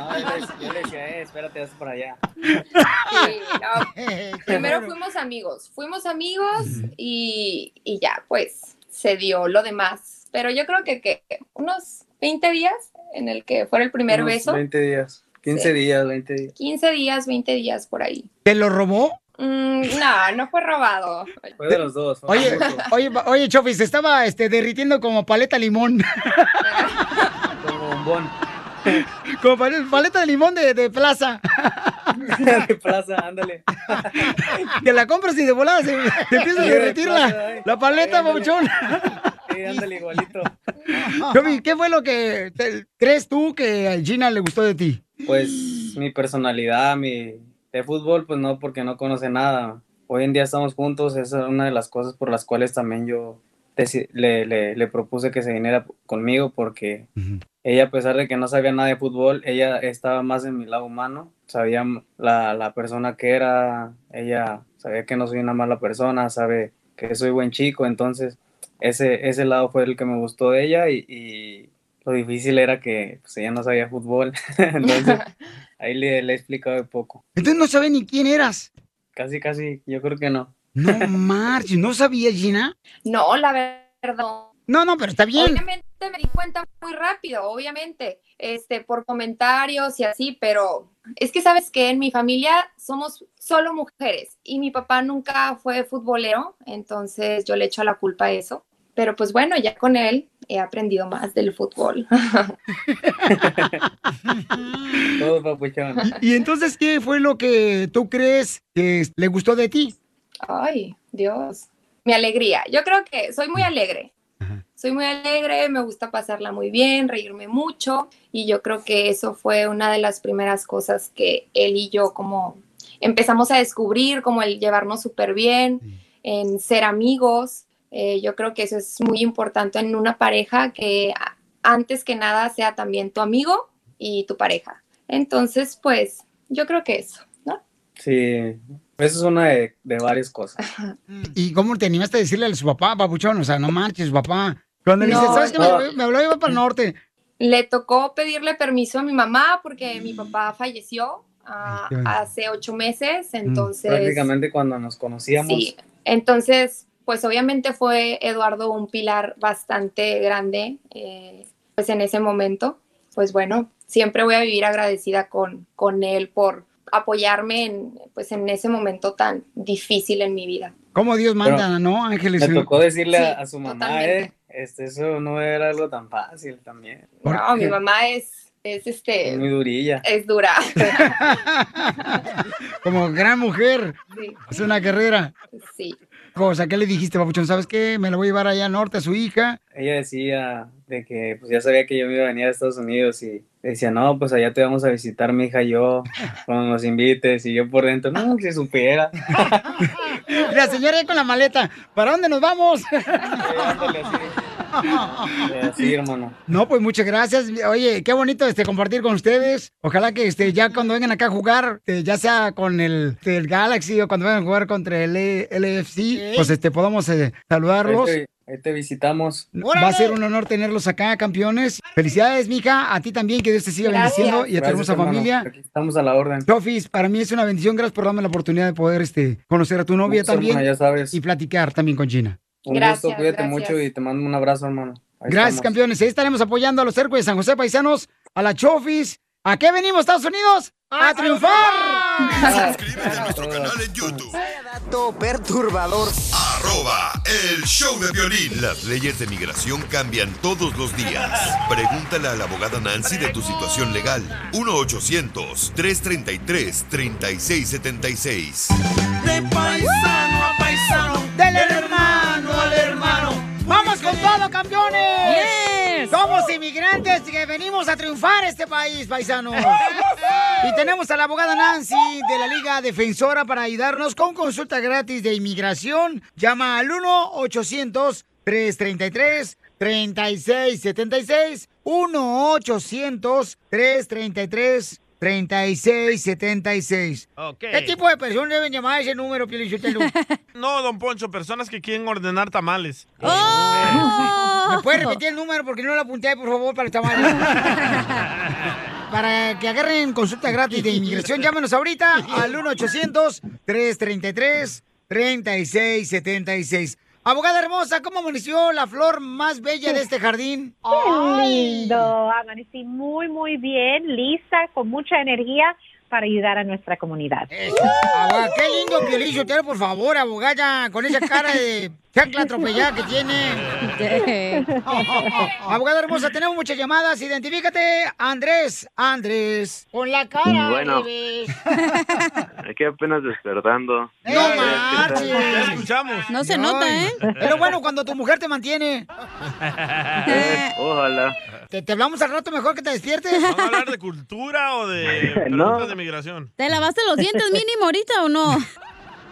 No, yo le, decía, eh, espérate, vas por allá. Sí, no. [laughs] Primero fuimos amigos, fuimos amigos y, y ya, pues se dio lo demás. Pero yo creo que, que unos 20 días en el que fuera el primer Unos beso, 20 días. 15 Sí. días, 20 días. 15 días, 20 días por ahí. ¿Te lo robó? Mm, no, no fue robado. Fue de los dos. Oye, oye, oye, Chofis, se estaba este, derritiendo como paleta limón. [laughs] Como bombón. como pale- paleta de limón de, de plaza. [laughs] de plaza, ándale. [laughs] Que la compras y de volada se, te empieza a de derretir plaza, la, la paleta, papuchón. Sí, ándale igualito. Chofis, ¿qué fue lo que te- crees tú que a Gina le gustó de ti? Pues mi personalidad, mi de fútbol, pues no, porque no conoce nada. Hoy en día estamos juntos, esa es una de las cosas por las cuales también yo le, le, le propuse que se viniera conmigo, porque ella, a pesar de que no sabía nada de fútbol, ella estaba más en mi lado humano, sabía la, la persona que era, ella sabía que no soy una mala persona, sabe que soy buen chico, entonces ese, ese lado fue el que me gustó de ella y, y lo difícil era que pues, ella no sabía fútbol, [laughs] entonces [laughs] ahí le, le he explicado de poco. Entonces no sabes ni quién eras. Casi, casi, yo creo que no. No [laughs] marches, ¿no sabías, Gina? No, la verdad. No, no, pero está bien. Obviamente me di cuenta muy rápido, obviamente, este, por comentarios y así, pero es que sabes que en mi familia somos solo mujeres y mi papá nunca fue futbolero, entonces yo le echo la culpa a eso. Pero pues bueno, ya con él he aprendido más del fútbol. [laughs] Todo papuchón. Y entonces, ¿qué fue lo que tú crees que le gustó de ti? Ay, Dios. Mi alegría. Yo creo que soy muy alegre. Soy muy alegre, me gusta pasarla muy bien, reírme mucho y yo creo que eso fue una de las primeras cosas que él y yo como empezamos a descubrir, como el llevarnos súper bien, en ser amigos. Eh, yo creo que eso es muy importante en una pareja que a- antes que nada sea también tu amigo y tu pareja. Entonces, pues yo creo que eso, ¿no? Sí, eso es una de, de varias cosas. ¿Y cómo te animaste a decirle a su papá, papuchón? O sea, no marches, papá. Cuando le No, dices, ¿sabes qué? no. Me, me habló iba para el norte. Le tocó pedirle permiso a mi mamá porque mi papá falleció ah, hace ocho meses, entonces... Prácticamente cuando nos conocíamos. Sí, entonces, pues obviamente fue Eduardo un pilar bastante grande, eh, pues en ese momento, pues bueno, siempre voy a vivir agradecida con, con él por apoyarme en, pues en ese momento tan difícil en mi vida. ¿Cómo Dios manda, Pero no, Ángeles? Me tocó decirle a, Sí, a su mamá, totalmente. eh, este, eso no era algo tan fácil también. No, mi mamá es, es este, Es muy durilla. es dura. [laughs] Como gran mujer. Sí. Es una carrera. Sí. O sea, ¿qué le dijiste, papuchón? ¿Sabes qué? Me la voy a llevar allá al norte a su hija. Ella decía de que pues ya sabía que yo me iba a venir a Estados Unidos y decía, no, pues allá te vamos a visitar mi hija y yo, cuando nos invites. Y yo por dentro, no, si supiera. [laughs] La señora con la maleta. ¿Para dónde nos vamos? ándale, así. [laughs] Eh, sí, hermano. No, pues muchas gracias. Oye, qué bonito este compartir con ustedes. Ojalá que este ya cuando vengan acá a jugar, eh, ya sea con el, el Galaxy o cuando vengan a jugar contra el E- LFC, pues este podamos eh, saludarlos. Ahí te, ahí te visitamos. Va a ser un honor tenerlos acá, campeones. Felicidades, mija. A ti también, que Dios te siga Gracias. bendiciendo y a tu hermosa familia. Aquí estamos a la orden. Chofis, para mí es una bendición. Gracias por darme la oportunidad de poder este, conocer a tu novia también. ya sabes. Y platicar también con Gina. Un gusto, cuídate mucho y te mando un abrazo, hermano. Ahí Gracias, estamos. campeones. Ahí estaremos apoyando a los cercos de San José Paisanos, a la Chofis. ¿A qué venimos, Estados Unidos? ¡A, triunfar! [laughs] Suscríbete a nuestro canal en YouTube. Dato perturbador. Arroba el show de violín. Las leyes de migración cambian todos los días. Pregúntale a la abogada Nancy de tu situación legal. 1-800-333-3676. De paisano a paisano. Inmigrantes que venimos a triunfar este país, paisanos. [laughs] Y tenemos a la abogada Nancy de la Liga Defensora para ayudarnos con consulta gratis de inmigración. Llama al 1-800-333-3676. 1-800-333-3676. Ok. ¿Qué tipo de personas deben llamar a ese número, Pielichotelo? [laughs] No, don Poncho, personas que quieren ordenar tamales. ¿Me puede repetir el número porque no lo apunté, por favor, para el tamaño? [laughs] para que agarren consulta gratis de inmigración, llámenos ahorita al 1-800-333-3676. Abogada hermosa, ¿cómo amaneció la flor más bella de este jardín? [laughs] Qué lindo. Amanecí muy, muy bien, lista, con mucha energía para ayudar a nuestra comunidad. Abogada, qué lindo Piolín Sotelo, por favor, abogada, con esa cara de chancla atropellada que tiene. [laughs] abogada hermosa, tenemos muchas llamadas. Identifícate, Andrés. Andrés, con la cara Bueno. [laughs] Aquí apenas despertando. No marches. Ya escuchamos. No se nota, ¿eh? Pero bueno, cuando tu mujer te mantiene. Eh, [laughs] Ojalá. ¿Te, te hablamos al rato mejor que te despiertes? ¿Vamos a hablar de cultura o de preguntas de migración? ¿Te lavaste los dientes mínimo ahorita o no?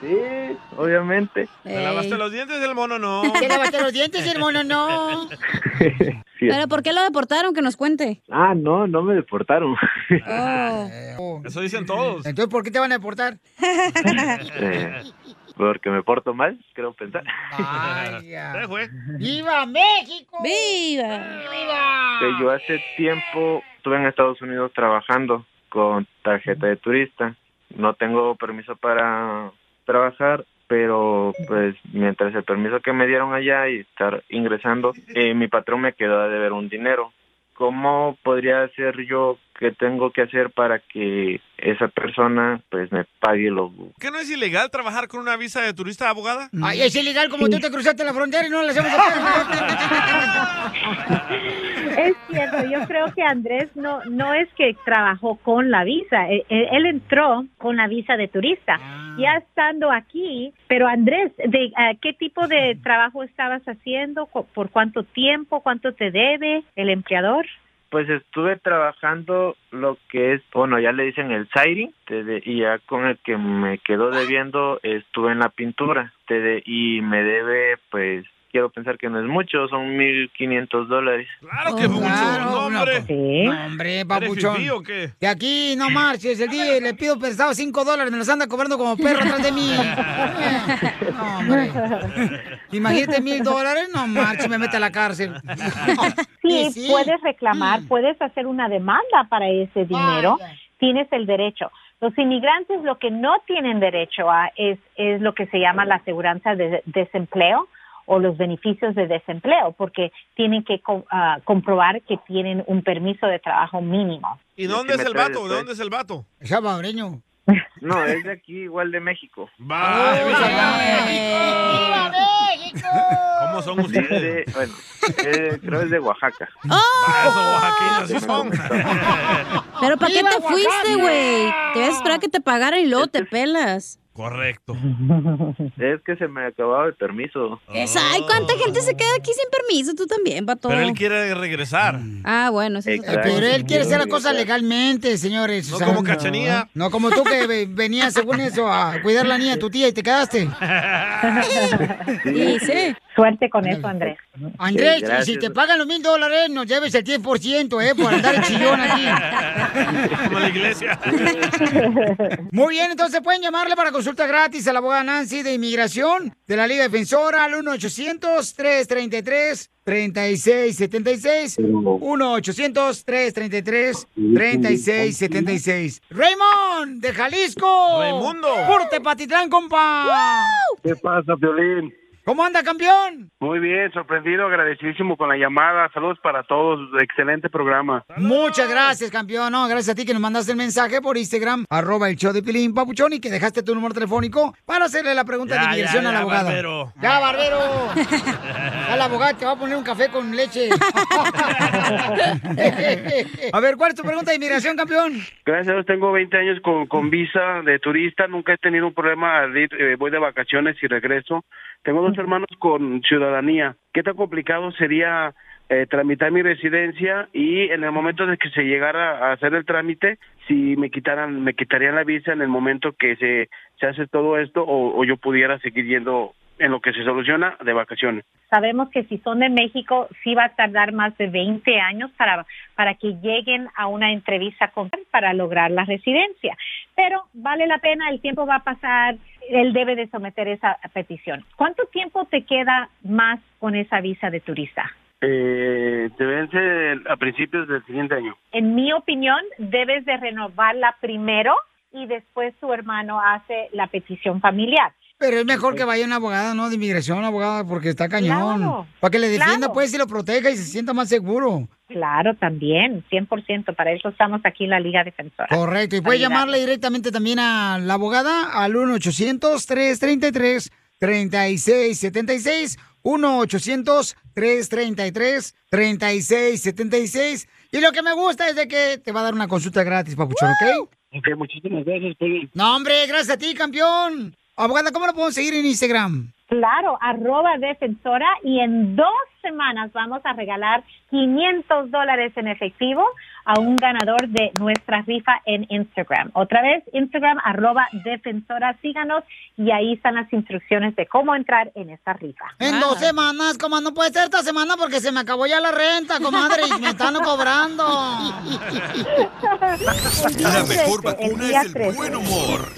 Sí, obviamente. ¿Te lavaste los dientes el mono? No. ¿Te lavaste los dientes y el mono no? [laughs] ¿Pero por qué lo deportaron? Que nos cuente. Ah, no, no me deportaron. Eso dicen todos. Entonces, ¿por qué te van a deportar? [laughs] Eh, porque me porto mal, creo pensar. Vaya. Se fue. ¡Viva México! ¡Viva! ¡Viva! Que yo hace tiempo estuve en Estados Unidos trabajando con tarjeta de turista. No tengo permiso para trabajar, pero pues mientras el permiso que me dieron allá y estar ingresando, eh, mi patrón me quedó a deber un dinero. ¿Cómo podría hacer yo qué tengo que hacer para que esa persona pues me pague lo ¿Qué no es ilegal trabajar con una visa de turista abogada? Ay, es ilegal como tú te cruzaste la frontera y no le hacemos [laughs] Es cierto, yo creo que Andrés no, no es que trabajó con la visa, él, él entró con la visa de turista, ya estando aquí, pero Andrés, ¿de ah, qué tipo de trabajo estabas haciendo? ¿Cu- ¿Por cuánto tiempo? ¿Cuánto te debe el empleador? Pues estuve trabajando lo que es, bueno, ya le dicen el siding, y ya con el que me quedó debiendo estuve en la pintura, y me debe, pues, quiero pensar que no es mucho, son 1.500 dólares. Claro que mucho, no, hombre. No, hombre, papuchón. fifí o qué? De aquí no marches, el día le pido prestado 5 dólares, me los anda cobrando como perro atrás de mí. [laughs] No, hombre. Imagínate mil dólares, no marches, me mete a la cárcel. [laughs] Sí, puedes reclamar, puedes hacer una demanda para ese dinero, tienes el derecho. Los inmigrantes lo que no tienen derecho a es, es lo que se llama la aseguranza de desempleo o los beneficios de desempleo, porque tienen que co- ah, comprobar que tienen un permiso de trabajo mínimo. ¿Y dónde es el vato? ¿De dónde es el vato? Salvadoreño. No, es de aquí, igual de México. ¡Viva México! ¿Cómo son Es ustedes? de- bueno, eh, creo es de Oaxaca. Ah, esos oaxaqueños, son. ¿Pero para qué ¡Viva te fuiste, Oaxaca! güey? Te vas a esperar que te pagaran y luego te pelas. Correcto. [laughs] Es que se me acababa el permiso. Esa, ay, ¿cuánta gente se queda aquí sin permiso? Tú también, pato. Pero él quiere regresar. Ah, bueno, cosa. Pero él quiere hacer la cosa legalmente, señores. No o sea, como Cachanía. No como tú que ve- venías según eso a cuidar la niña de tu tía y te quedaste. [laughs] Sí, sí. Suerte con eso, Andrés. Andrés, Sí, y si te pagan los mil dólares, nos lleves el 10%, ¿eh? Por andar el chillón aquí. [laughs] Como la iglesia. Muy bien, entonces pueden llamarle para consulta gratis a la abogada Nancy de Inmigración de la Liga Defensora al 1-800-333-3676. 1-800-333-3676. Raymond de Jalisco. Raimundo. Puro Patitlán, compa. ¿Qué pasa, Violín? ¿Cómo anda, campeón? Muy bien, sorprendido, agradecidísimo con la llamada. Saludos para todos, excelente programa. Muchas gracias, campeón. No, gracias a ti que nos mandaste el mensaje por Instagram, arroba el show de Pilín Papuchón y que dejaste tu número telefónico para hacerle la pregunta Ya, de inmigración ya, a la ya, abogada. barbero. Ya, barbero. [laughs] Ya la abogada te va a poner un café con leche. [laughs] a ver, ¿cuál es tu pregunta de inmigración, campeón? Gracias a Dios tengo 20 años con, con visa de turista, nunca he tenido un problema al ir, eh, voy de vacaciones y regreso. Tengo dos hermanos con ciudadanía. ¿Qué tan complicado sería eh, tramitar mi residencia y en el momento de que se llegara a hacer el trámite, si me quitaran, me quitarían la visa en el momento que se, se hace todo esto o, o yo pudiera seguir yendo en lo que se soluciona de vacaciones? Sabemos que si son de México, sí va a tardar más de 20 años para, para que lleguen a una entrevista con para lograr la residencia. Pero vale la pena, el tiempo va a pasar, él debe de someter esa petición. ¿Cuánto tiempo te queda más con esa visa de turista? Eh, te vence a principios del siguiente año. En mi opinión, debes de renovarla primero y después tu hermano hace la petición familiar. Pero es mejor que vaya una abogada, ¿no? De inmigración, una abogada, porque está cañón. Claro, Para que le defienda, claro. pues, y lo proteja y se sienta más seguro. Claro, también, 100%. Para eso estamos aquí en la Liga Defensora. Correcto. Y puede llamarle directamente también a la abogada al 1-800-333-3676. 1-800-333-3676. Y lo que me gusta es de que te va a dar una consulta gratis, papuchón, ¿ok? Ok, muchísimas gracias. No, hombre, gracias a ti, campeón. Abogada, ¿cómo lo podemos seguir en Instagram? Claro, arroba defensora y en dos semanas vamos a regalar 500 dólares en efectivo a un ganador de nuestra rifa en Instagram. Otra vez, Instagram arroba defensora, síganos y ahí están las instrucciones de cómo entrar en esta rifa. En dos semanas, comadre, no puede ser esta semana porque se me acabó ya la renta, comadre, y me están cobrando. [laughs] La mejor vacuna es el buen humor.